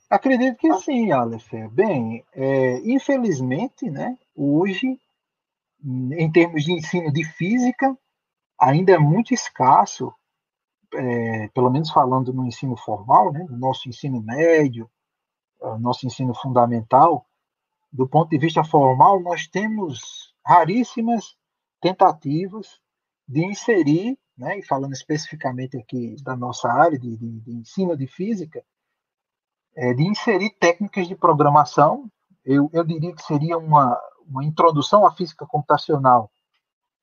Acredito que sim, Aleph. Bem, é, infelizmente, né, hoje, em termos de ensino de física, ainda é muito escasso é, pelo menos falando no ensino formal, né, no nosso ensino médio, é, nosso ensino fundamental, do ponto de vista formal, nós temos raríssimas tentativas de inserir, né, e falando especificamente aqui da nossa área de, de, de ensino de física, é, de inserir técnicas de programação. Eu, eu diria que seria uma, uma introdução à física computacional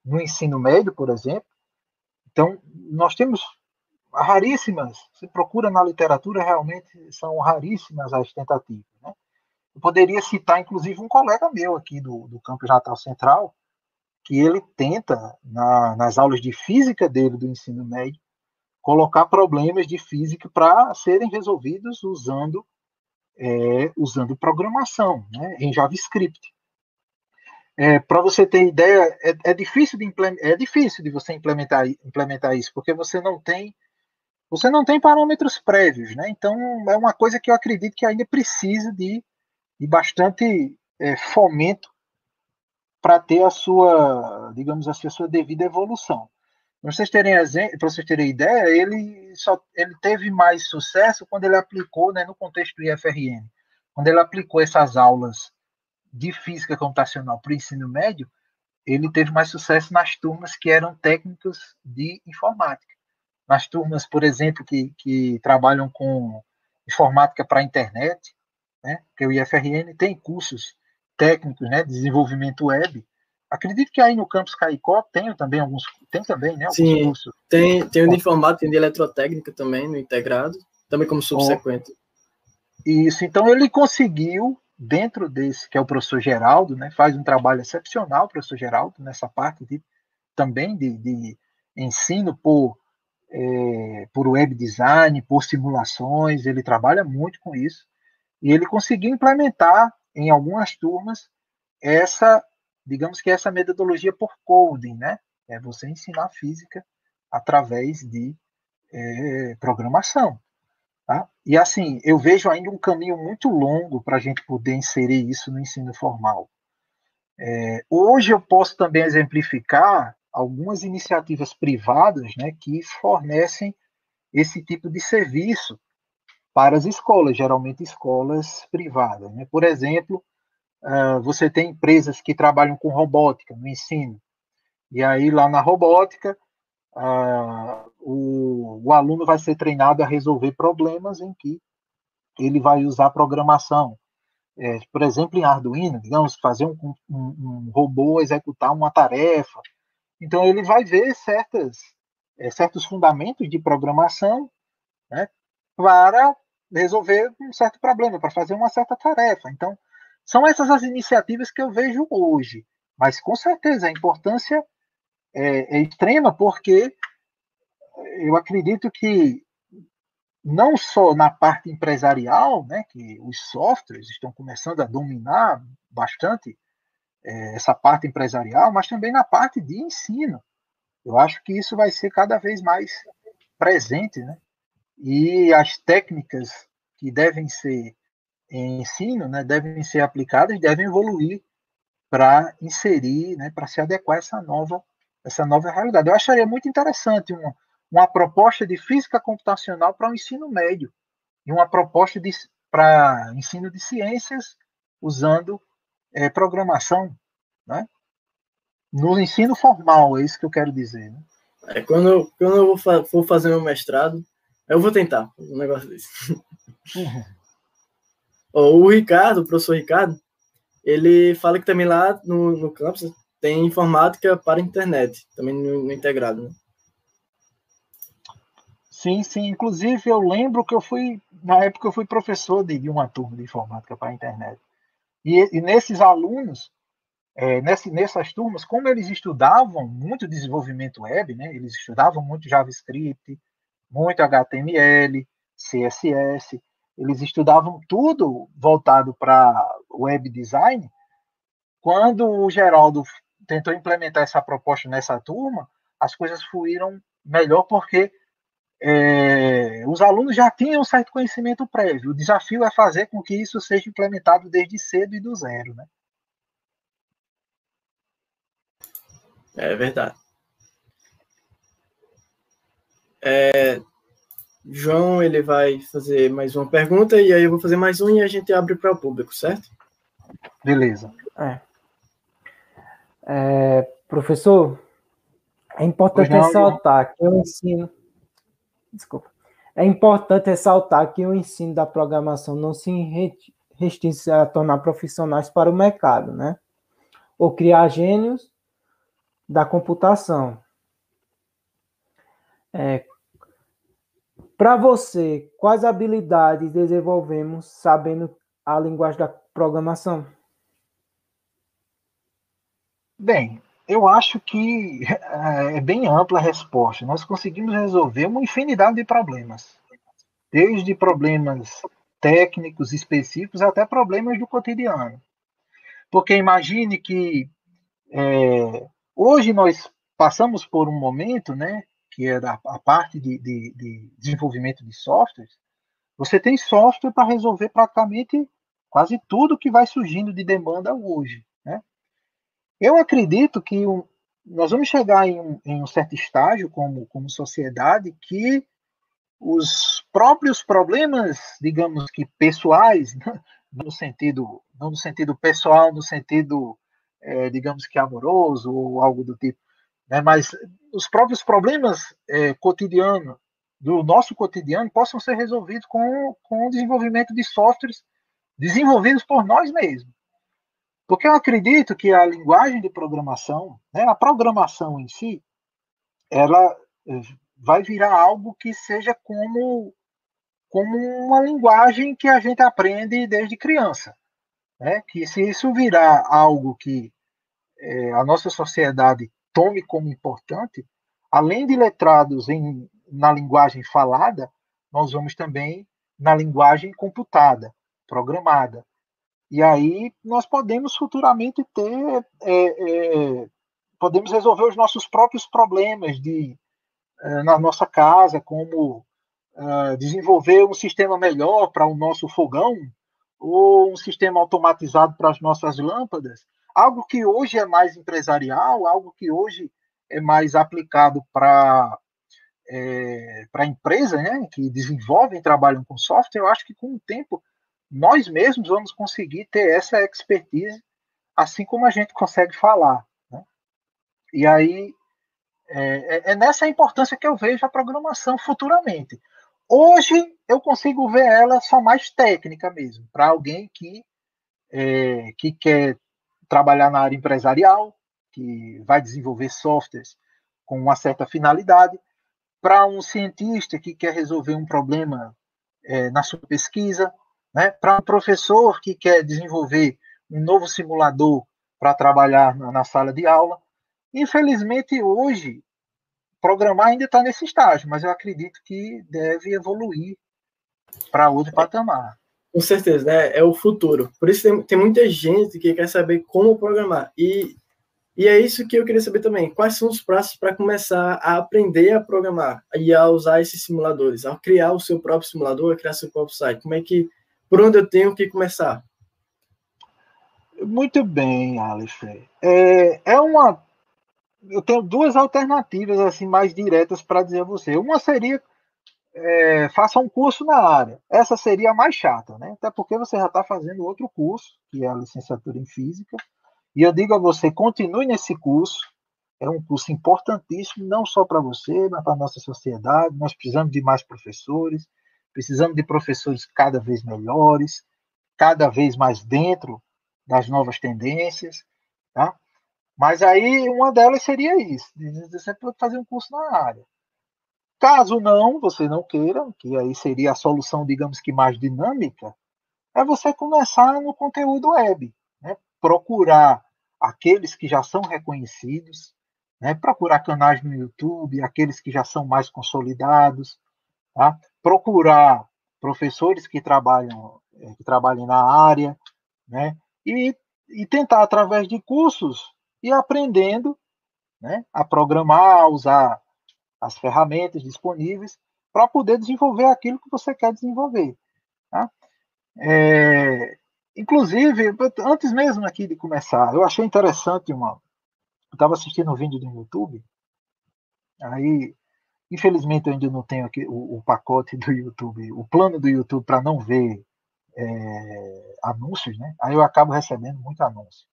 no ensino médio, por exemplo. Então, nós temos raríssimas, se procura na literatura, realmente são raríssimas as tentativas. Né? Eu poderia citar, inclusive, um colega meu aqui do, do Campus Natal Central, que ele tenta, na, nas aulas de física dele do ensino médio, colocar problemas de física para serem resolvidos usando, é, usando programação né, em JavaScript. É, para você ter ideia, é, é, difícil de é difícil de você implementar, implementar isso, porque você não tem você não tem parâmetros prévios, né? Então é uma coisa que eu acredito que ainda precisa de, de bastante é, fomento para ter a sua, digamos assim, a sua devida evolução. Para vocês terem para vocês terem ideia, ele só ele teve mais sucesso quando ele aplicou, né, no contexto do IFRN, quando ele aplicou essas aulas de física computacional para o ensino médio, ele teve mais sucesso nas turmas que eram técnicos de informática. Nas turmas, por exemplo, que, que trabalham com informática para a internet, né? porque o IFRN tem cursos técnicos né, de desenvolvimento web. Acredito que aí no campus Caicó tem também alguns, tem também, né? Sim, cursos. tem, tem o de informática, tem de eletrotécnica também no integrado, também como subsequente. Isso, então ele conseguiu dentro desse, que é o professor Geraldo, né, faz um trabalho excepcional, o professor Geraldo, nessa parte de, também de, de ensino por, é, por web design, por simulações, ele trabalha muito com isso, e ele conseguiu implementar em algumas turmas essa, digamos que essa metodologia por coding, né, é você ensinar física através de é, programação. Tá? E assim, eu vejo ainda um caminho muito longo para a gente poder inserir isso no ensino formal. É, hoje eu posso também exemplificar algumas iniciativas privadas né, que fornecem esse tipo de serviço para as escolas, geralmente escolas privadas. Né? Por exemplo, uh, você tem empresas que trabalham com robótica no ensino, e aí lá na robótica uh, o, aluno vai ser treinado a resolver problemas em que ele vai usar programação. É, por exemplo, em Arduino, digamos, fazer um, robô executar uma tarefa. Então, ele vai ver certas, é, certos fundamentos de programação né, para resolver um certo problema, para fazer uma certa tarefa. Então, são essas as iniciativas que eu vejo hoje. Mas, com certeza, a importância é, é extrema, porque eu acredito que não só na parte empresarial, né, que os softwares estão começando a dominar bastante é, essa parte empresarial, mas também na parte de ensino. Eu acho que isso vai ser cada vez mais presente, né? E as técnicas que devem ser em ensino, né, devem ser aplicadas, devem evoluir para inserir, né, para se adequar a essa nova essa nova realidade. Eu acharia muito interessante uma, uma proposta de física computacional para o ensino médio e uma proposta para ensino de ciências usando é, programação, né? No ensino formal, é isso que eu quero dizer. Né? É, quando, quando eu for, for fazer meu mestrado, eu vou tentar um negócio desse. [LAUGHS] Uhum. o Ricardo, o professor Ricardo, ele fala que também lá no, no campus tem informática para internet, também no, no integrado, né? Sim, sim. Inclusive, eu lembro que eu fui, na época, eu fui professor de, de uma turma de informática para a internet. E, e nesses alunos, é, nesse, nessas turmas, como eles estudavam muito desenvolvimento web, né, eles estudavam muito JavaScript, muito HTML, CSS, eles estudavam tudo voltado para web design. Quando o Geraldo tentou implementar essa proposta nessa turma, as coisas fluíram melhor porque é, os alunos já tinham um certo conhecimento prévio. O desafio é fazer com que isso seja implementado desde cedo e do zero, né? É verdade. É, João ele vai fazer mais uma pergunta e aí eu vou fazer mais um e a gente abre para o público, certo? Beleza. É. É, professor, é importante ressaltar que o ensino. Desculpa. É importante ressaltar que o ensino da programação não se restringe a tornar profissionais para o mercado, né? Ou criar gênios da computação. É, para você, quais habilidades desenvolvemos sabendo a linguagem da programação? Bem, eu acho que é, é bem ampla a resposta. Nós conseguimos resolver uma infinidade de problemas, desde problemas técnicos específicos até problemas do cotidiano. Porque imagine que é, hoje nós passamos por um momento, né, que é a, a parte de, de, de desenvolvimento de softwares. Você tem software para resolver praticamente quase tudo que vai surgindo de demanda hoje. Eu acredito que um, nós vamos chegar em um, em um, certo estágio como, como sociedade que os próprios problemas, digamos que pessoais, [LAUGHS] no sentido não no sentido pessoal, no sentido é, digamos que amoroso ou algo do tipo, né, mas os próprios problemas é, cotidianos do nosso cotidiano possam ser resolvidos com, com o desenvolvimento de softwares desenvolvidos por nós mesmos. Porque eu acredito que a linguagem de programação, né, a programação em si, ela eh, vai virar algo que seja como, como uma linguagem que a gente aprende desde criança. Né? Que se isso virar algo que é, a nossa sociedade tome como importante, além de letrados em, na linguagem falada, nós vamos também na linguagem computada, programada. E aí nós podemos futuramente ter, é, é, podemos resolver os nossos próprios problemas de é, na nossa casa, como é, desenvolver um sistema melhor para o nosso fogão ou um sistema automatizado para as nossas lâmpadas, algo que hoje é mais empresarial, algo que hoje é mais aplicado para é, para empresas né, que desenvolvem, trabalham com software, eu acho que com o tempo nós mesmos vamos conseguir ter essa expertise, assim como a gente consegue falar. Né? E aí é, é, é nessa importância que eu vejo a programação futuramente. Hoje eu consigo ver ela só mais técnica mesmo, para alguém que, é, que quer trabalhar na área empresarial, que vai desenvolver softwares com uma certa finalidade, para um cientista que quer resolver um problema é, na sua pesquisa, né? para um professor que quer desenvolver um novo simulador para trabalhar na, na, sala de aula. Infelizmente, hoje, programar ainda está nesse estágio, mas eu acredito que deve evoluir para outro patamar. Com certeza, né? É o futuro. Por isso tem, tem muita gente que quer saber como programar. E, e é isso que eu queria saber também. Quais são os passos para começar a aprender a programar e a usar esses simuladores, a criar o seu próprio simulador, a criar seu próprio site? Como é que por onde eu tenho que começar? Muito bem, Aleph. É, é uma. Eu tenho duas alternativas assim mais diretas para dizer a você. Uma seria é, faça um curso na área. Essa seria a mais chata, né? Até porque você já está fazendo outro curso, que é a licenciatura em física. E eu digo a você, continue nesse curso. É um curso importantíssimo, não só para você, mas para a nossa sociedade. Nós precisamos de mais professores, Precisamos de professores cada vez melhores, cada vez mais dentro das novas tendências, tá? Mas aí uma delas seria isso, você pode fazer um curso na área. Caso não, você não queira, que aí seria a solução, digamos que mais dinâmica, é você começar no conteúdo web, né? procurar aqueles que já são reconhecidos, né? procurar canais no YouTube, aqueles que já são mais consolidados, tá? procurar professores que trabalham é, que trabalhem na área, né? E, e tentar através de cursos ir aprendendo, né? A programar, a usar as ferramentas disponíveis para poder desenvolver aquilo que você quer desenvolver. Tá? É, inclusive, antes mesmo aqui de começar, eu achei interessante uma. Eu estava assistindo um vídeo no YouTube, aí Infelizmente, eu ainda não tenho aqui o, o pacote do YouTube, o plano do YouTube para não ver é, anúncios, né? Aí eu acabo recebendo muito anúncio.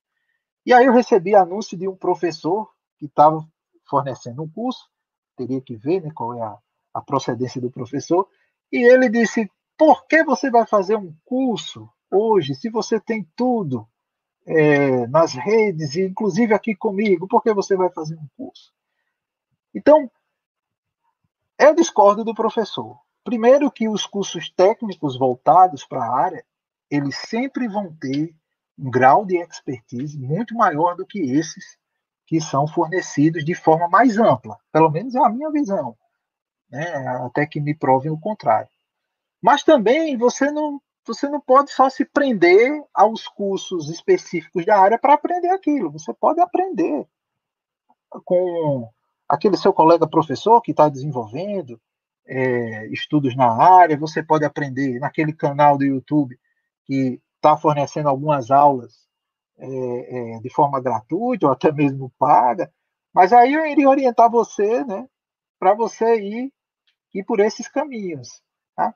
E aí eu recebi anúncio de um professor que estava fornecendo um curso, teria que ver né, qual é a, a procedência do professor, e ele disse: por que você vai fazer um curso hoje, se você tem tudo é, nas redes, e inclusive aqui comigo, por que você vai fazer um curso? Então, eu discordo do professor. Primeiro que os cursos técnicos voltados para a área, eles sempre vão ter um grau de expertise muito maior do que esses que são fornecidos de forma mais ampla. Pelo menos é a minha visão. Né? Até que me provem o contrário. Mas também você não, você não pode só se prender aos cursos específicos da área para aprender aquilo. Você pode aprender com aquele seu colega professor que está desenvolvendo é, estudos na área, você pode aprender naquele canal do YouTube que está fornecendo algumas aulas é, é, de forma gratuita ou até mesmo paga, mas aí eu iria orientar você, né, para você ir, ir por esses caminhos, tá?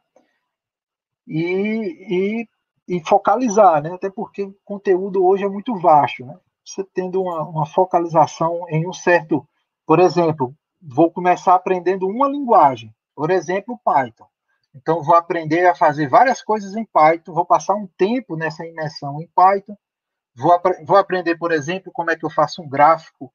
E, e, e, focalizar, né, até porque o conteúdo hoje é muito vasto, né? Você tendo uma, uma focalização em um certo, por exemplo, vou começar aprendendo uma linguagem, por exemplo, Python. Então, vou aprender a fazer várias coisas em Python, vou passar um tempo nessa imersão em Python, Vou, vou aprender, por exemplo, como é que eu faço um gráfico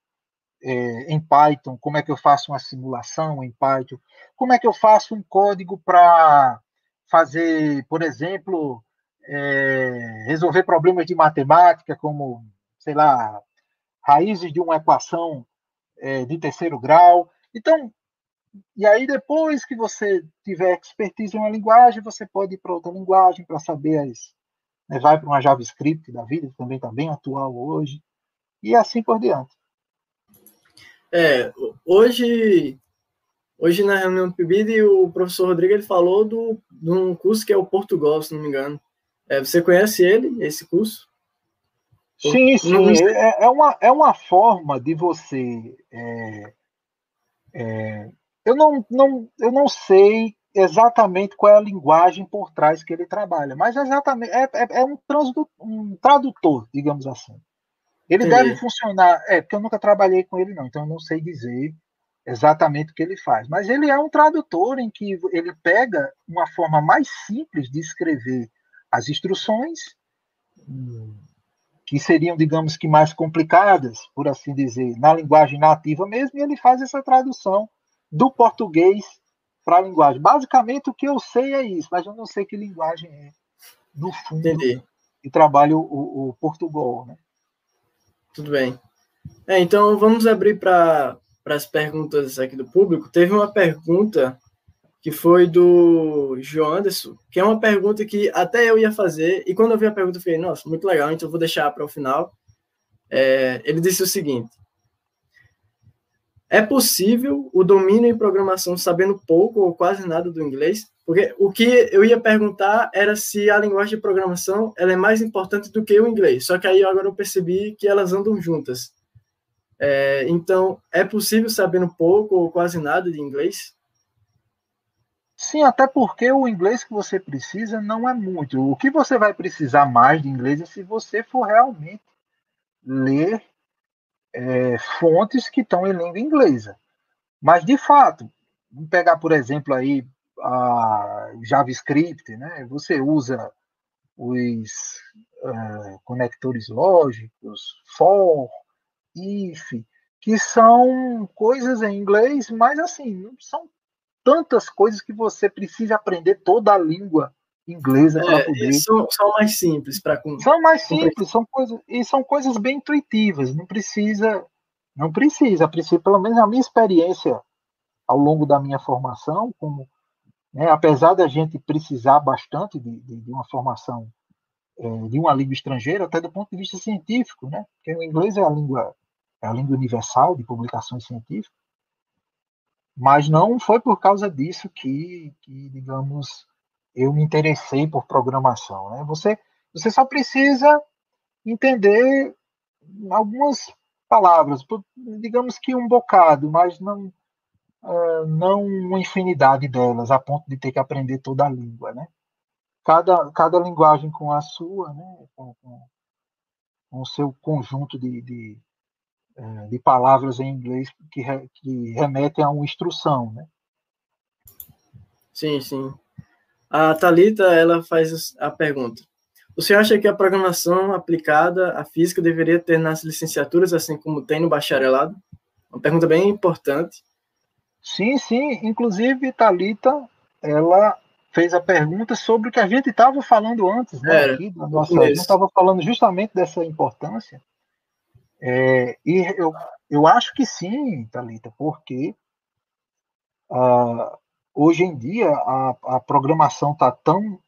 é, em Python, como é que eu faço uma simulação em Python, como é que eu faço um código para fazer, por exemplo, é, resolver problemas de matemática, como, sei lá, raízes de uma equação é, de terceiro grau. Então, e aí depois que você tiver expertise em uma linguagem, você pode ir para outra linguagem para saber as, né, vai para uma JavaScript da vida, que também está bem atual hoje, e assim por diante. É, hoje, hoje na reunião do PIBID, o professor Rodrigo ele falou do, de um curso que é o Portugal, se não me engano. É, você conhece ele, esse curso? Sim, sim. É, é, uma, é uma forma de você. É, é, eu, não, não, eu não sei exatamente qual é a linguagem por trás que ele trabalha, mas exatamente é, é, é um, um, tradutor, digamos assim. Ele Entendi. deve funcionar, é porque eu nunca trabalhei com ele não, então eu não sei dizer exatamente o que ele faz, mas ele é um tradutor em que ele pega uma forma mais simples de escrever as instruções que seriam, digamos que mais complicadas, por assim dizer, na linguagem nativa mesmo, e ele faz essa tradução do português para a linguagem. Basicamente, o que eu sei é isso, mas eu não sei que linguagem é, no fundo, Entendi. e trabalho o, o Portugal. Né? Tudo bem. É, então, vamos abrir para as perguntas aqui do público. Teve uma pergunta que foi do João Anderson, que é uma pergunta que até eu ia fazer, e quando eu vi a pergunta, eu falei, nossa, muito legal, então eu vou deixar para o final. É, ele disse o seguinte: é possível o domínio em programação sabendo pouco ou quase nada do inglês? Porque o que eu ia perguntar era se a linguagem de programação ela é mais importante do que o inglês. Só que aí agora eu percebi que elas andam juntas. É, então, é possível sabendo pouco ou quase nada de inglês? Sim, até porque o inglês que você precisa não é muito. O que você vai precisar mais de inglês é se você for realmente ler é, fontes que estão em língua inglesa. Mas, de fato, vamos pegar, por exemplo, aí a JavaScript, né? Você usa os uh, conectores lógicos, for, if, que são coisas em inglês, mas assim, não são tantas coisas que você precisa aprender toda a língua inglesa para é, poder. São, são mais simples para São mais simples, são coisas e são coisas bem intuitivas. Não precisa, não precisa, precisa pelo menos a minha experiência ao longo da minha formação, como né, apesar da gente precisar bastante de, de, de uma formação é, de uma língua estrangeira, até do ponto de vista científico, né? Porque o inglês é a língua é a língua universal de publicações científicas. Mas não foi por causa disso que, que digamos, eu me interessei por programação. Né? Você, você só precisa entender algumas palavras, digamos que um bocado, mas não uh, não uma infinidade delas, a ponto de ter que aprender toda a língua, né? Cada, cada linguagem com a sua, né? Com, com, com o seu conjunto de, de, de palavras em inglês que, que remetem a uma instrução, né? Sim, sim. A Talita ela faz a pergunta: Você acha que a programação aplicada à física deveria ter nas licenciaturas, assim como tem no bacharelado? Uma pergunta bem importante. Sim, sim. Inclusive, Talita, ela fez a pergunta sobre o que a gente estava falando antes, né? Era, aqui, nossa, a gente estava falando justamente dessa importância. É, e eu, eu acho que sim, Talita, porque uh, hoje em dia a, a programação está tão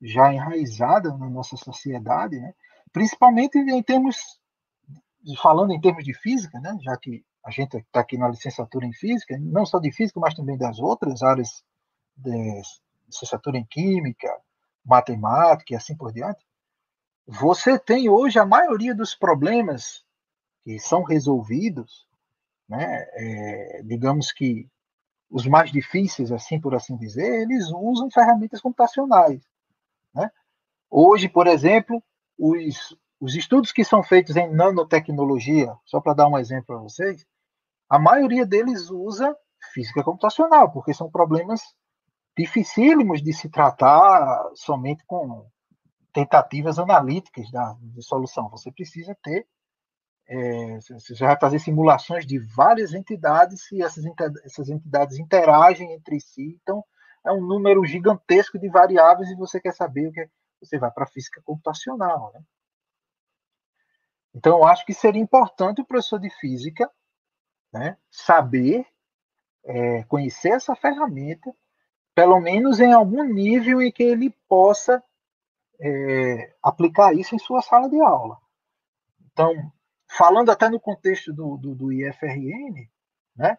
já enraizada na nossa sociedade, né? principalmente em termos, falando em termos de física, né? já que a gente está aqui na licenciatura em física, não só de física, mas também das outras áreas de licenciatura em química, matemática e assim por diante. Você tem hoje a maioria dos problemas que são resolvidos, né? É, digamos que os mais difíceis, assim por assim dizer, eles usam ferramentas computacionais. Né? Hoje, por exemplo, os, os estudos que são feitos em nanotecnologia, só para dar um exemplo para vocês, a maioria deles usa física computacional, porque são problemas dificílimos de se tratar somente com tentativas analíticas da, de solução. Você precisa ter é, você vai fazer simulações de várias entidades e essas, essas entidades interagem entre si. Então, é um número gigantesco de variáveis e você quer saber o que é, você vai para a física computacional. Né? Então, eu acho que seria importante o professor de física né, saber, é, conhecer essa ferramenta, pelo menos em algum nível em que ele possa é, aplicar isso em sua sala de aula. Então, falando até no contexto do, do, do IFRN, né,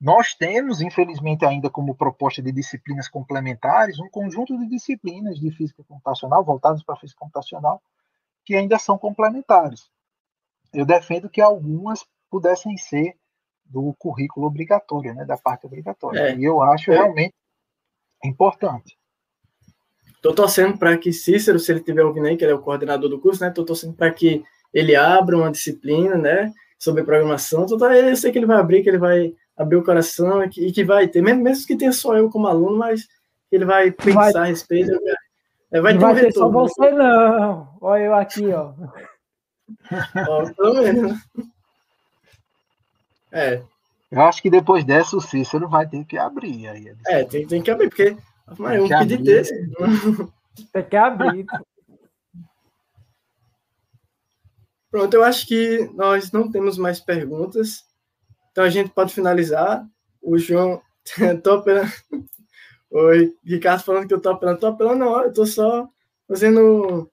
nós temos, infelizmente, ainda como proposta de disciplinas complementares, um conjunto de disciplinas de física computacional, voltadas para a física computacional, que ainda são complementares. Eu defendo que algumas pudessem ser do currículo obrigatório, né, da parte obrigatória. É. E eu acho é. realmente importante. Estou torcendo para que Cícero, se ele estiver ouvindo aí, que ele é o coordenador do curso, né? Estou torcendo para que ele abra uma disciplina, né, sobre programação, então, eu sei que ele vai abrir, que ele vai abrir o coração e que, e que vai ter, mesmo, mesmo que tenha só eu como aluno, mas ele vai pensar vai, a respeito. É, vai ter, vai um ter só você não. Olha eu aqui, ó. [LAUGHS] ó pelo menos. É. Eu acho que depois dessa o Cícero vai ter que abrir aí. É, tem, tem que abrir, porque mas, um pedido desse. [LAUGHS] Tem que abrir. Pronto, eu acho que nós não temos mais perguntas. Então a gente pode finalizar. O João, [LAUGHS] tô apelando. O Ricardo falando que eu tô apelando. Tô apelando, não, eu tô só fazendo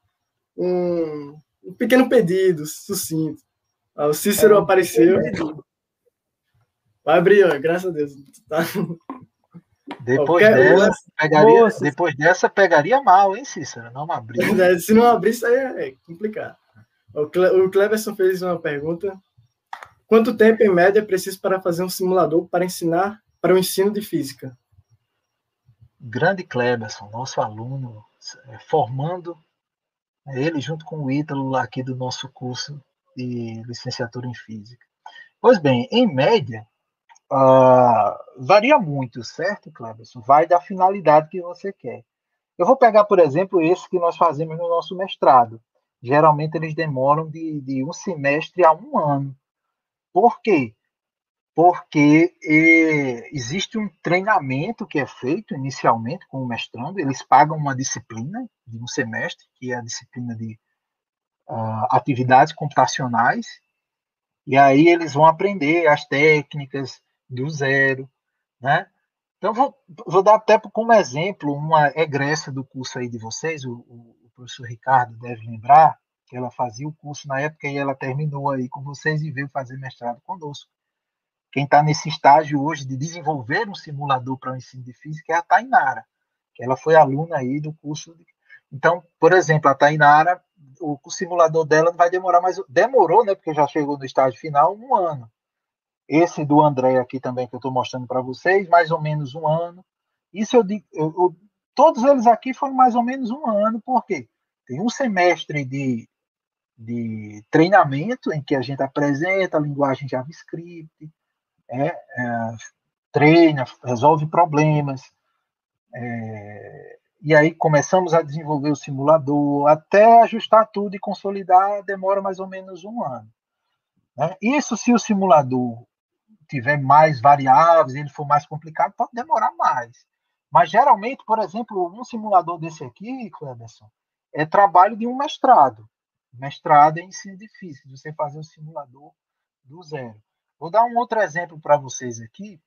um, um pequeno pedido, sucinto. Ah, o Cícero é, apareceu. Vai abrir, ó, graças a Deus. Tá... Depois, dessa, pegaria, depois dessa, pegaria mal, hein, Cícero? Não abrir. [LAUGHS] Se não abrir, isso aí é complicado. O, Cle Cleverson fez uma pergunta. Quanto tempo, em média, é preciso para fazer um simulador para ensinar para o ensino de física? Grande Cleverson, nosso aluno, é, formando ele junto com o Ítalo aqui do nosso curso de licenciatura em física. Pois bem, em média, uh, varia muito, certo, Cleverson? Vai da finalidade que você quer. Eu vou pegar, por exemplo, esse que nós fazemos no nosso mestrado geralmente eles demoram de, de um semestre a um ano. Por quê? Porque é, existe um treinamento que é feito inicialmente com o mestrando, eles pagam uma disciplina de um semestre, que é a disciplina de uh, atividades computacionais, e aí eles vão aprender as técnicas do zero, né? Então, vou, vou dar até como exemplo uma egressa do curso aí de vocês, o, o professor Ricardo deve lembrar, que ela fazia o curso na época e ela terminou aí com vocês e veio fazer mestrado conosco. Quem está nesse estágio hoje de desenvolver um simulador para o ensino de física é a Tainara, que ela foi aluna aí do curso. De... Então, por exemplo, a Tainara, o, o simulador dela vai demorar mais. Demorou, né? Porque já chegou no estágio final, um ano. esse do André aqui também que eu estou mostrando para vocês, mais ou menos um ano. Isso eu eu, eu, todos eles aqui foram mais ou menos um ano, porque tem um semestre de, de treinamento em que a gente apresenta a linguagem JavaScript, é, é, treina, resolve problemas, é, e aí começamos a desenvolver o simulador, até ajustar tudo e consolidar demora mais ou menos um ano. Né? Isso se o simulador tiver mais variáveis, ele for mais complicado, pode demorar mais. Mas geralmente, por exemplo, um simulador desse aqui, Cleberson, é trabalho de um mestrado. Mestrado em ensino de física, você fazer o simulador do zero. Vou dar um outro exemplo para vocês aqui,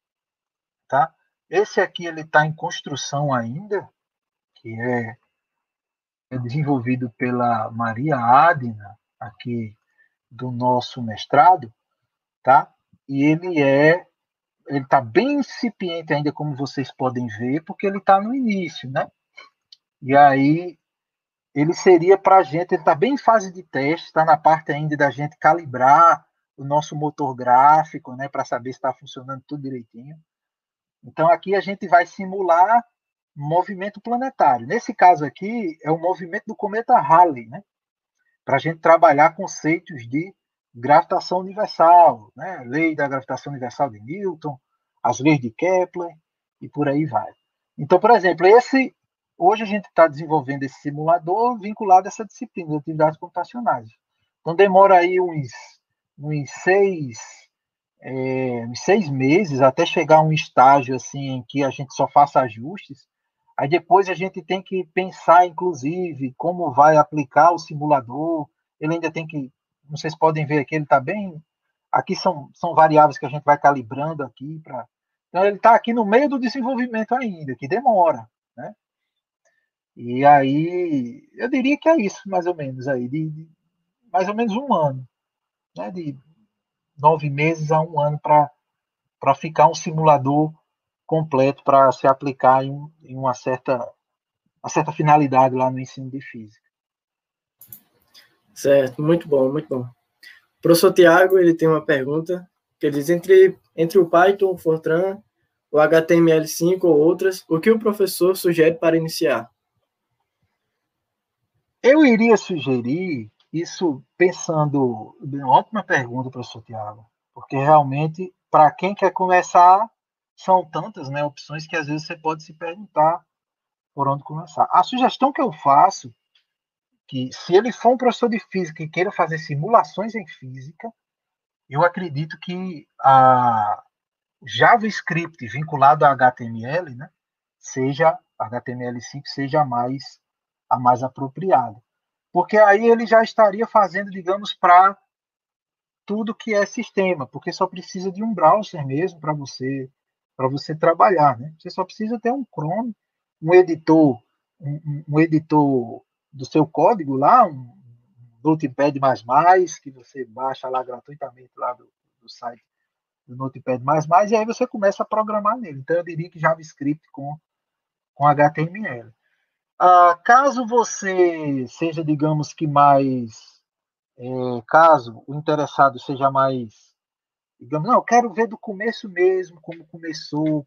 tá? Esse aqui ele está em construção ainda, que é, é desenvolvido pela Maria Adina, aqui do nosso mestrado, tá? E ele é, ele está bem incipiente ainda, como vocês podem ver, porque ele está no início, né? E aí ele seria para a gente, ele está bem em fase de teste, está na parte ainda da gente calibrar o nosso motor gráfico, né, para saber se está funcionando tudo direitinho. Então aqui a gente vai simular movimento planetário. Nesse caso aqui é o movimento do cometa Halley, né? Para a gente trabalhar conceitos de gravitação universal, né? Lei da gravitação universal de Newton, as leis de Kepler e por aí vai. Então, por exemplo, esse hoje a gente está desenvolvendo esse simulador vinculado a essa disciplina de atividades computacionais. Então demora aí uns, uns seis é, uns seis meses até chegar a um estágio assim em que a gente só faça ajustes. Aí depois a gente tem que pensar, inclusive, como vai aplicar o simulador. Ele ainda tem que, vocês podem ver aqui, ele está bem. Aqui são, são variáveis que a gente vai calibrando aqui para. Então ele está aqui no meio do desenvolvimento ainda, que demora, né? E aí eu diria que é isso, mais ou menos aí, de, de mais ou menos um ano, né? De nove meses a um ano para ficar um simulador completo para se aplicar em, em, uma, certa, uma certa finalidade lá no ensino de física. Certo, muito bom, muito bom. O professor Tiago, ele tem uma pergunta, que ele diz, entre, entre o Python, o Fortran, o HTML5 ou outras, o que o professor sugere para iniciar? Eu iria sugerir isso pensando, uma ótima pergunta, professor Tiago, porque realmente, para quem quer começar, são tantas né, opções que às vezes você pode se perguntar por onde começar. A sugestão que eu faço, que se ele for um professor de física e queira fazer simulações em física, eu acredito que a JavaScript vinculado a HTML, né, seja HTML5 seja mais a mais apropriada porque aí ele já estaria fazendo, digamos, para tudo que é sistema, porque só precisa de um browser mesmo para você para você trabalhar, né? Você só precisa ter um Chrome, um editor, um, um editor do seu código lá, um Notepad++, que você baixa lá gratuitamente lá do, do site do Notepad++, e aí você começa a programar nele. Então eu diria que JavaScript com, com HTML. Ah, caso você seja, digamos que mais, é, caso o interessado seja mais, digamos, não, eu quero ver do começo mesmo, como começou,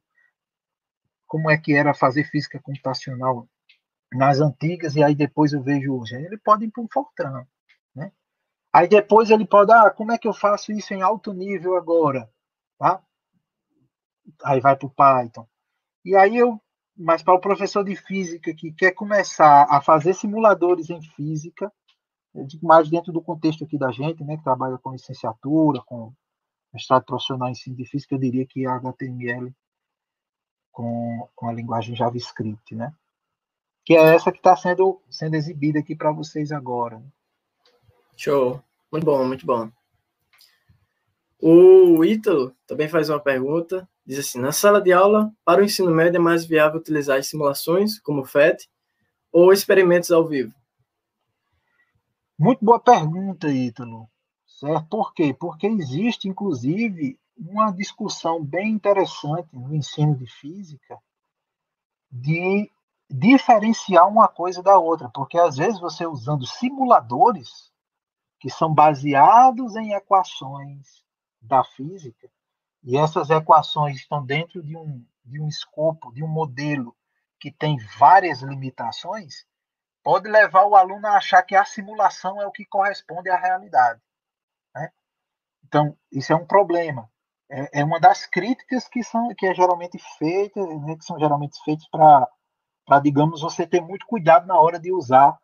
como é que era fazer física computacional nas antigas, e aí depois eu vejo hoje. Ele pode ir para um Fortran, né? Aí depois ele pode, ah, como é que eu faço isso em alto nível agora? Tá? Aí vai para o Python. E aí eu mas para o professor de física que quer começar a fazer simuladores em física, mais dentro do contexto aqui da gente, né, que trabalha com licenciatura, com mestrado profissional em ensino de física, eu diria que a HTML com, com a linguagem JavaScript, né? Que é essa que está sendo, sendo exibida aqui para vocês agora. Show. Muito bom, muito bom. O Ítalo também faz uma pergunta. Diz assim: na sala de aula, para o ensino médio é mais viável utilizar simulações, como o FET, ou experimentos ao vivo? Muito boa pergunta, Ítalo. Certo? Por quê? Porque existe, inclusive, uma discussão bem interessante no ensino de física de diferenciar uma coisa da outra, porque às vezes você usando simuladores que são baseados em equações da física, e essas equações estão dentro de um, de um escopo, de um modelo que tem várias limitações, pode levar o aluno a achar que a simulação é o que corresponde à realidade. Né? Então, isso é um problema. É, é, uma das críticas que são que é geralmente feita, né, que são geralmente feitas para, digamos, você ter muito cuidado na hora de usar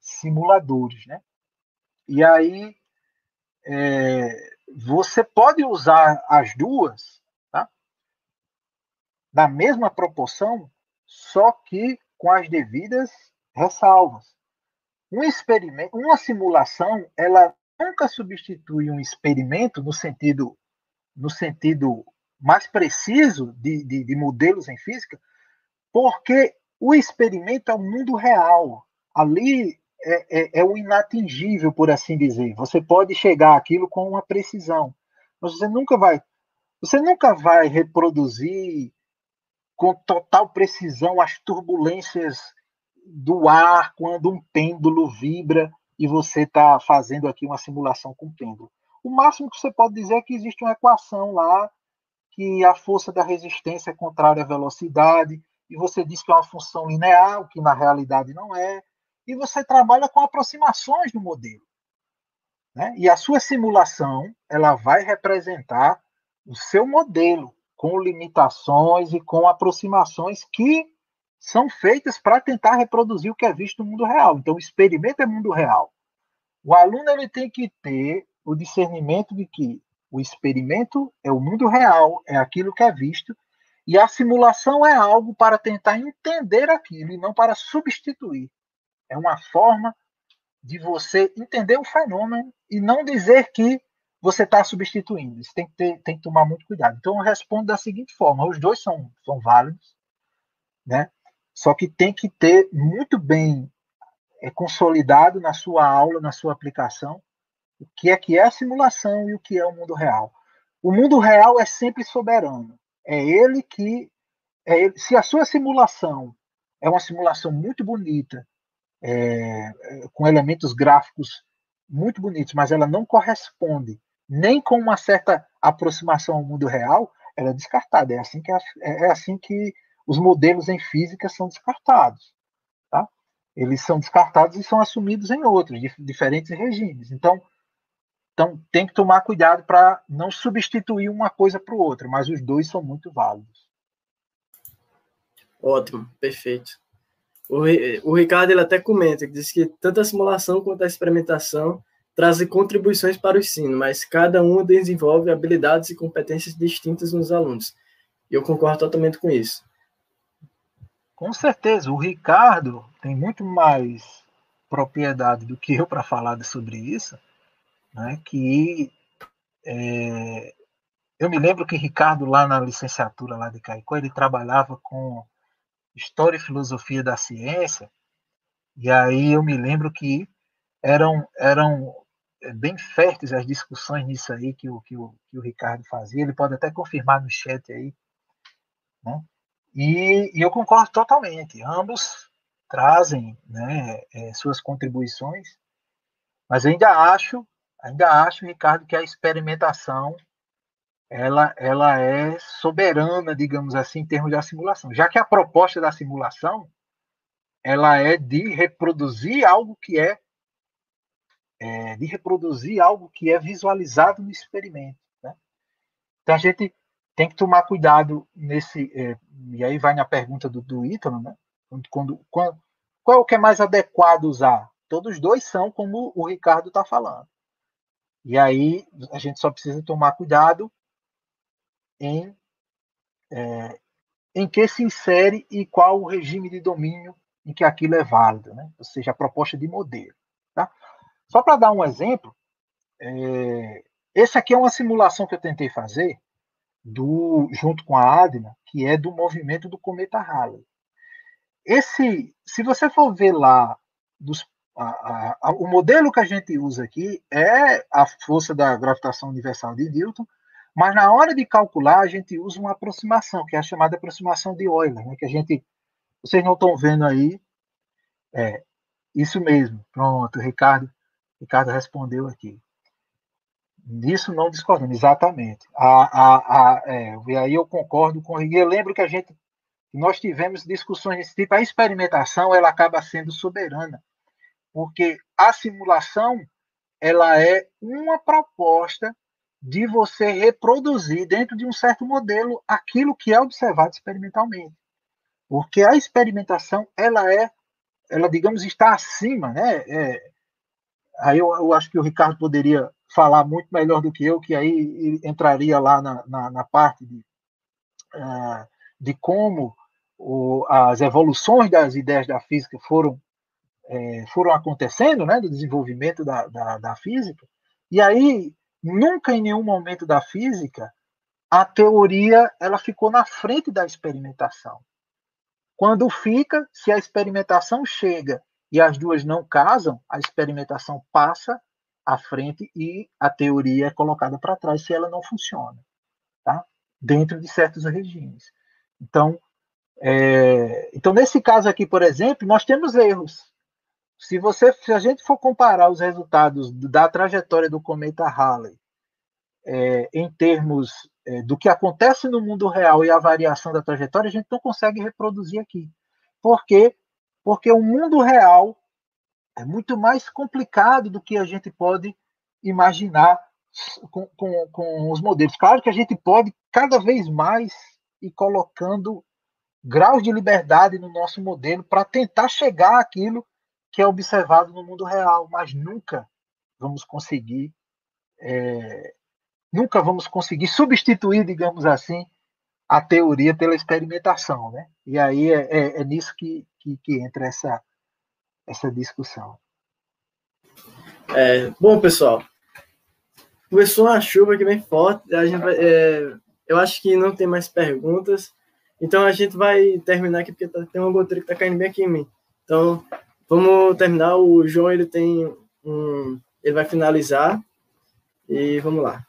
simuladores, né? E aí é, você pode usar as duas, tá? Na mesma proporção, só que com as devidas ressalvas. Um experimento, uma simulação, ela nunca substitui um experimento no sentido no sentido mais preciso de, de, de modelos em física, porque o experimento é o mundo real. Ali é, é, é, o inatingível, por assim dizer. Você pode chegar àquilo com uma precisão, mas você nunca vai, você nunca vai reproduzir com total precisão as turbulências do ar quando um pêndulo vibra e você está fazendo aqui uma simulação com pêndulo. O máximo que você pode dizer é que existe uma equação lá que a força da resistência é contrária à velocidade e você diz que é uma função linear, o que na realidade não é, e você trabalha com aproximações do modelo. Né? E a sua simulação ela vai representar o seu modelo com limitações e com aproximações que são feitas para tentar reproduzir o que é visto no mundo real. Então, o experimento é mundo real. O aluno ele tem que ter o discernimento de que o experimento é o mundo real, é aquilo que é visto, e a simulação é algo para tentar entender aquilo e não para substituir. É uma forma de você entender o fenômeno e não dizer que você está substituindo. Isso tem que, ter, tem que tomar muito cuidado. Então, eu respondo da seguinte forma: os dois são, são válidos, né? só que tem que ter muito bem é, consolidado na sua aula, na sua aplicação, o que é que é a simulação e o que é o mundo real. O mundo real é sempre soberano. É ele que. É ele, se a sua simulação é uma simulação muito bonita, é, com elementos gráficos muito bonitos, mas ela não corresponde nem com uma certa aproximação ao mundo real, ela é descartada. É assim que, é, é assim que os modelos em física são descartados. Tá? Eles são descartados e são assumidos em outros, diferentes regimes. Então, então tem que tomar cuidado para não substituir uma coisa para o outro, mas os dois são muito válidos. Ótimo, perfeito. O, o Ricardo ele até comenta que diz que tanto a simulação quanto a experimentação trazem contribuições para o ensino, mas cada uma desenvolve habilidades e competências distintas nos alunos. E eu concordo totalmente com isso. Com certeza, o Ricardo tem muito mais propriedade do que eu para falar sobre isso, né? Que é, eu me lembro que Ricardo lá na licenciatura lá de Caicó ele trabalhava com História e Filosofia da Ciência, e aí eu me lembro que eram, eram eh, bem férteis as discussões nisso aí que o, que o, que o Ricardo fazia, ele pode até confirmar no chat aí, né? E, e eu concordo totalmente, ambos trazem né, é, suas contribuições, mas ainda acho, ainda acho, Ricardo, que a experimentação ela, ela é soberana, digamos assim, em termos de simulação. Já que a proposta da simulação ela é de reproduzir algo que é, é de reproduzir algo que é visualizado no experimento. Né? Então a gente tem que tomar cuidado nesse. É, e aí vai na pergunta do, do Ítalo, né? Quando, quando, qual é o que é mais adequado usar? Todos dois são, como o Ricardo está falando. E aí a gente só precisa tomar cuidado em, é, em que se insere e qual o regime de domínio em que aquilo é válido, né? ou seja, a proposta de modelo. Tá? Só para dar um exemplo, é, esse aqui é uma simulação que eu tentei fazer do, junto com a Adna, que é do movimento do cometa Halley. Esse, se você for ver lá dos, a, a, o modelo que a gente usa aqui é a força da gravitação universal de Newton mas na hora de calcular, a gente usa uma aproximação, que é a chamada aproximação de Euler, né? que a gente. Vocês não estão vendo aí. É, isso mesmo. Pronto, Ricardo. Ricardo respondeu aqui. Nisso não discordamos, exatamente. A, a, a, é, e aí eu concordo com e eu lembro que a gente nós tivemos discussões desse tipo. A experimentação ela acaba sendo soberana, porque a simulação ela é uma proposta de você reproduzir dentro de um certo modelo aquilo que é observado experimentalmente. Porque a experimentação, ela é, ela digamos, está acima, né? É, aí eu, eu, acho que o Ricardo poderia falar muito melhor do que eu, que aí entraria lá na, na, na parte de, uh, de como o, as evoluções das ideias da física foram é, foram acontecendo, né, do desenvolvimento da, da, da física, e aí nunca em nenhum momento da física a teoria ela ficou na frente da experimentação. Quando fica, se a experimentação chega e as duas não casam, a experimentação passa à frente e a teoria é colocada para trás se ela não funciona, tá? Dentro de certos regimes. Então, é, então nesse caso aqui, por exemplo, nós temos erros. Se você, se a gente for comparar os resultados da trajetória do cometa Halley é, em termos é, do que acontece no mundo real e a variação da trajetória, a gente não consegue reproduzir aqui. Por quê? Porque o mundo real é muito mais complicado do que a gente pode imaginar com, com, com os modelos. Claro que a gente pode cada vez mais ir colocando graus de liberdade no nosso modelo para tentar chegar àquilo que é observado no mundo real, mas nunca vamos conseguir é, nunca vamos conseguir substituir, digamos assim, a teoria pela experimentação, né? E aí é, é, é nisso que, que, que, entra essa, essa discussão. É, bom, pessoal, começou uma chuva aqui bem forte. A gente é, eu acho que não tem mais perguntas. Então a gente vai terminar aqui porque tá, tem uma goteira que tá caindo bem aqui em mim. Então vamos terminar. O João ele tem um, ele vai finalizar e vamos lá.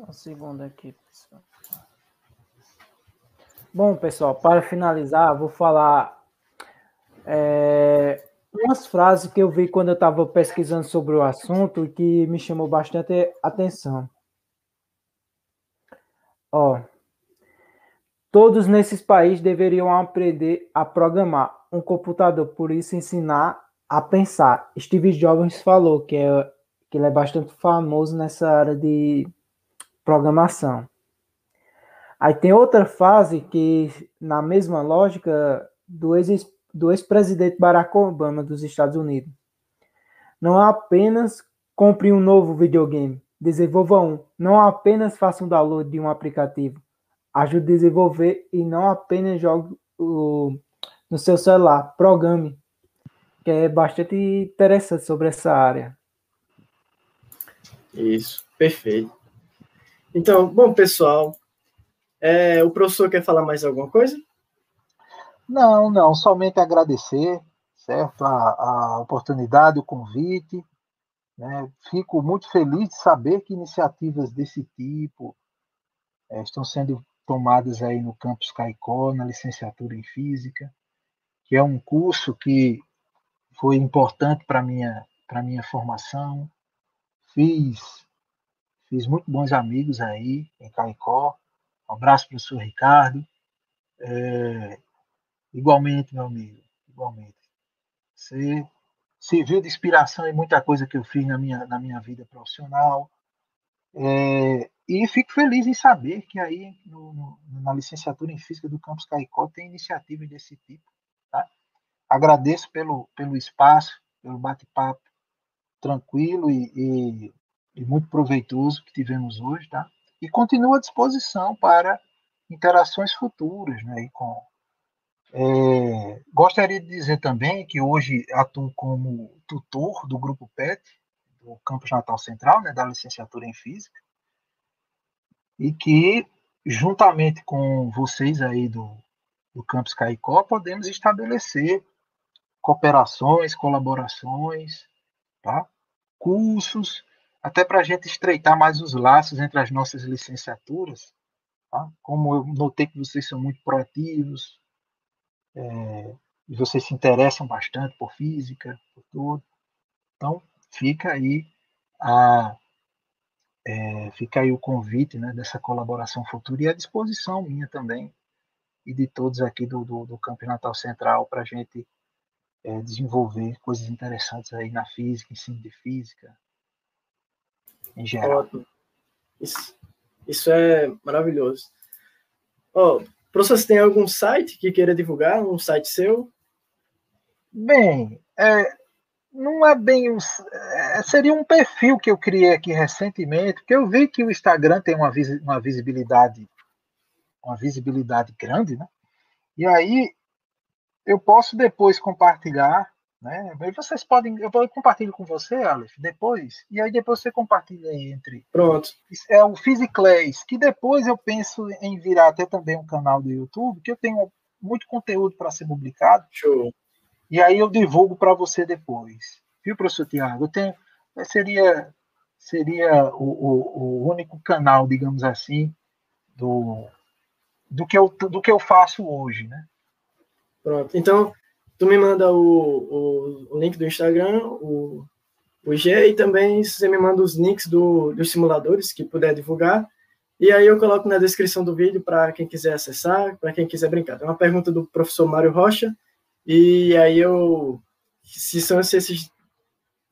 Um segundo aqui, pessoal. Bom, pessoal, para finalizar, vou falar é, umas frases que eu vi quando eu estava pesquisando sobre o assunto e que me chamou bastante atenção. Ó, todos nesses países deveriam aprender a programar um computador, por isso ensinar a pensar. Steve Jobs falou que, é, que ele é bastante famoso nessa área de programação. Aí tem outra fase que, na mesma lógica do ex ex-presidente Barack Obama dos Estados Unidos. Não apenas compre um novo videogame, desenvolva um. Não apenas faça um download de um aplicativo. Ajude a desenvolver e não apenas jogue o, no seu celular. Programe. Que é bastante interessante sobre essa área. Isso, perfeito. Então, bom, pessoal, é, o professor quer falar mais alguma coisa? Não, não, somente agradecer, certo, a, a oportunidade, o convite. Né? Fico muito feliz de saber que iniciativas desse tipo é, estão sendo tomadas aí no campus Caicó, na licenciatura em Física, que é um curso que foi importante para minha para minha formação. Fiz fiz muito bons amigos aí em Caicó. Um abraço para o professor Ricardo. É, Igualmente, meu amigo, igualmente. Você serviu de inspiração em muita coisa que eu fiz na minha, na minha vida profissional. É, e fico feliz em saber que aí no, no, na licenciatura em Física do Campus Caicó tem iniciativas desse tipo. Tá? Agradeço pelo, pelo espaço, pelo bate-papo tranquilo e, e, e, muito proveitoso que tivemos hoje. Tá? E continuo à disposição para interações futuras né, com, é, gostaria de dizer também que hoje atuo como tutor do grupo PET, do Campus Natal Central, né, da licenciatura em Física, e que, juntamente com vocês aí do, do Campus Caicó, podemos estabelecer cooperações, colaborações, tá? cursos, até para a gente estreitar mais os laços entre as nossas licenciaturas. Tá? Como eu notei que vocês são muito proativos, é, e vocês se interessam bastante por física, por tudo. Então, fica aí a é, fica aí o convite né, dessa colaboração futura e a disposição minha também e de todos aqui do, do, do Campo Natal Central para a gente é, desenvolver coisas interessantes aí na física, ensino de física, em geral. Isso, isso é maravilhoso. Oh, professor, você tem algum site que queira divulgar? Um site seu? Bem, é, não é bem. É, seria um perfil que eu criei aqui recentemente, porque eu vi que o Instagram tem uma, uma visibilidade uma visibilidade grande, né? E aí eu posso depois compartilhar, né? Aí vocês podem, eu compartilho com você, Aleph, depois, e aí depois você compartilha entre. Pronto. É o Physiclays, que depois eu penso em virar até também um canal do YouTube, que eu tenho muito conteúdo para ser publicado. Show. E aí eu divulgo para você depois. Viu, professor Tiago? Eu tenho, seria seria o, o, o único canal, digamos assim, do, do, que eu, do que eu faço hoje, né? Pronto. Então, tu me manda o, o, o link do Instagram, o, o IG, e também você me manda os links do, dos simuladores que puder divulgar. E aí eu coloco na descrição do vídeo para quem quiser acessar, para quem quiser brincar. Tem uma pergunta do professor Mário Rocha. E aí eu, se são esses,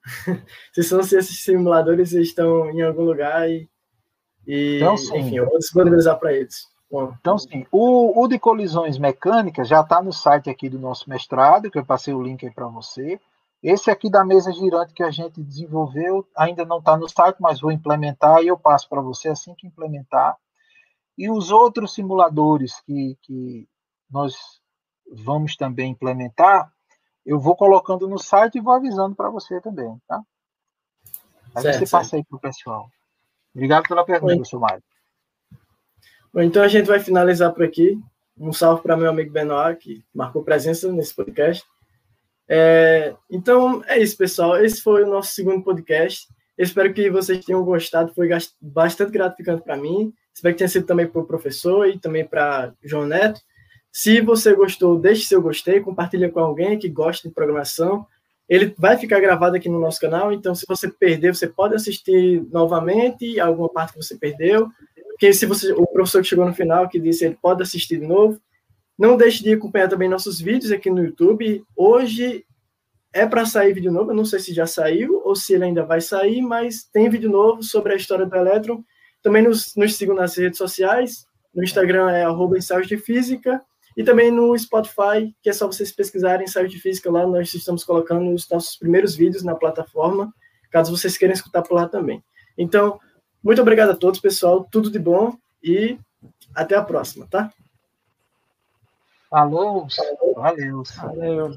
[LAUGHS] se são esses simuladores estão em algum lugar e, e então, enfim, eu vou disponibilizar para eles. Então, sim, o, o de colisões mecânicas já está no site aqui do nosso mestrado, que eu passei o link aí para você. Esse aqui da mesa girante que a gente desenvolveu ainda não está no site, mas vou implementar e eu passo para você assim que implementar. E os outros simuladores que, que nós vamos também implementar, eu vou colocando no site e vou avisando para você também, tá? Aí certo, você passa aí para o pessoal. Obrigado pela pergunta, Oi. professor Mário. Bom, então a gente vai finalizar por aqui. Um salve para meu amigo Benoit, que marcou presença nesse podcast. É, então é isso, pessoal. Esse foi o nosso segundo podcast. Espero que vocês tenham gostado. Foi bastante gratificante para mim. Espero que tenha sido também para o professor e também para João Neto. Se você gostou, deixe seu gostei, compartilhe com alguém que gosta de programação. Ele vai ficar gravado aqui no nosso canal, então se você perdeu, você pode assistir novamente alguma parte que você perdeu. Porque se você, o professor que chegou no final, que disse ele pode assistir de novo. Não deixe de acompanhar também nossos vídeos aqui no YouTube. Hoje é para sair vídeo novo, eu não sei se já saiu ou se ele ainda vai sair, mas tem vídeo novo sobre a história do elétron. Também nos, nos sigam nas redes sociais. No Instagram é arroba de física e também no Spotify, que é só vocês pesquisarem ensaio de física lá, nós estamos colocando os nossos primeiros vídeos na plataforma, caso vocês queiram escutar por lá também. Então, muito obrigado a todos, pessoal, tudo de bom e até a próxima, tá? Falou, valeu. valeu.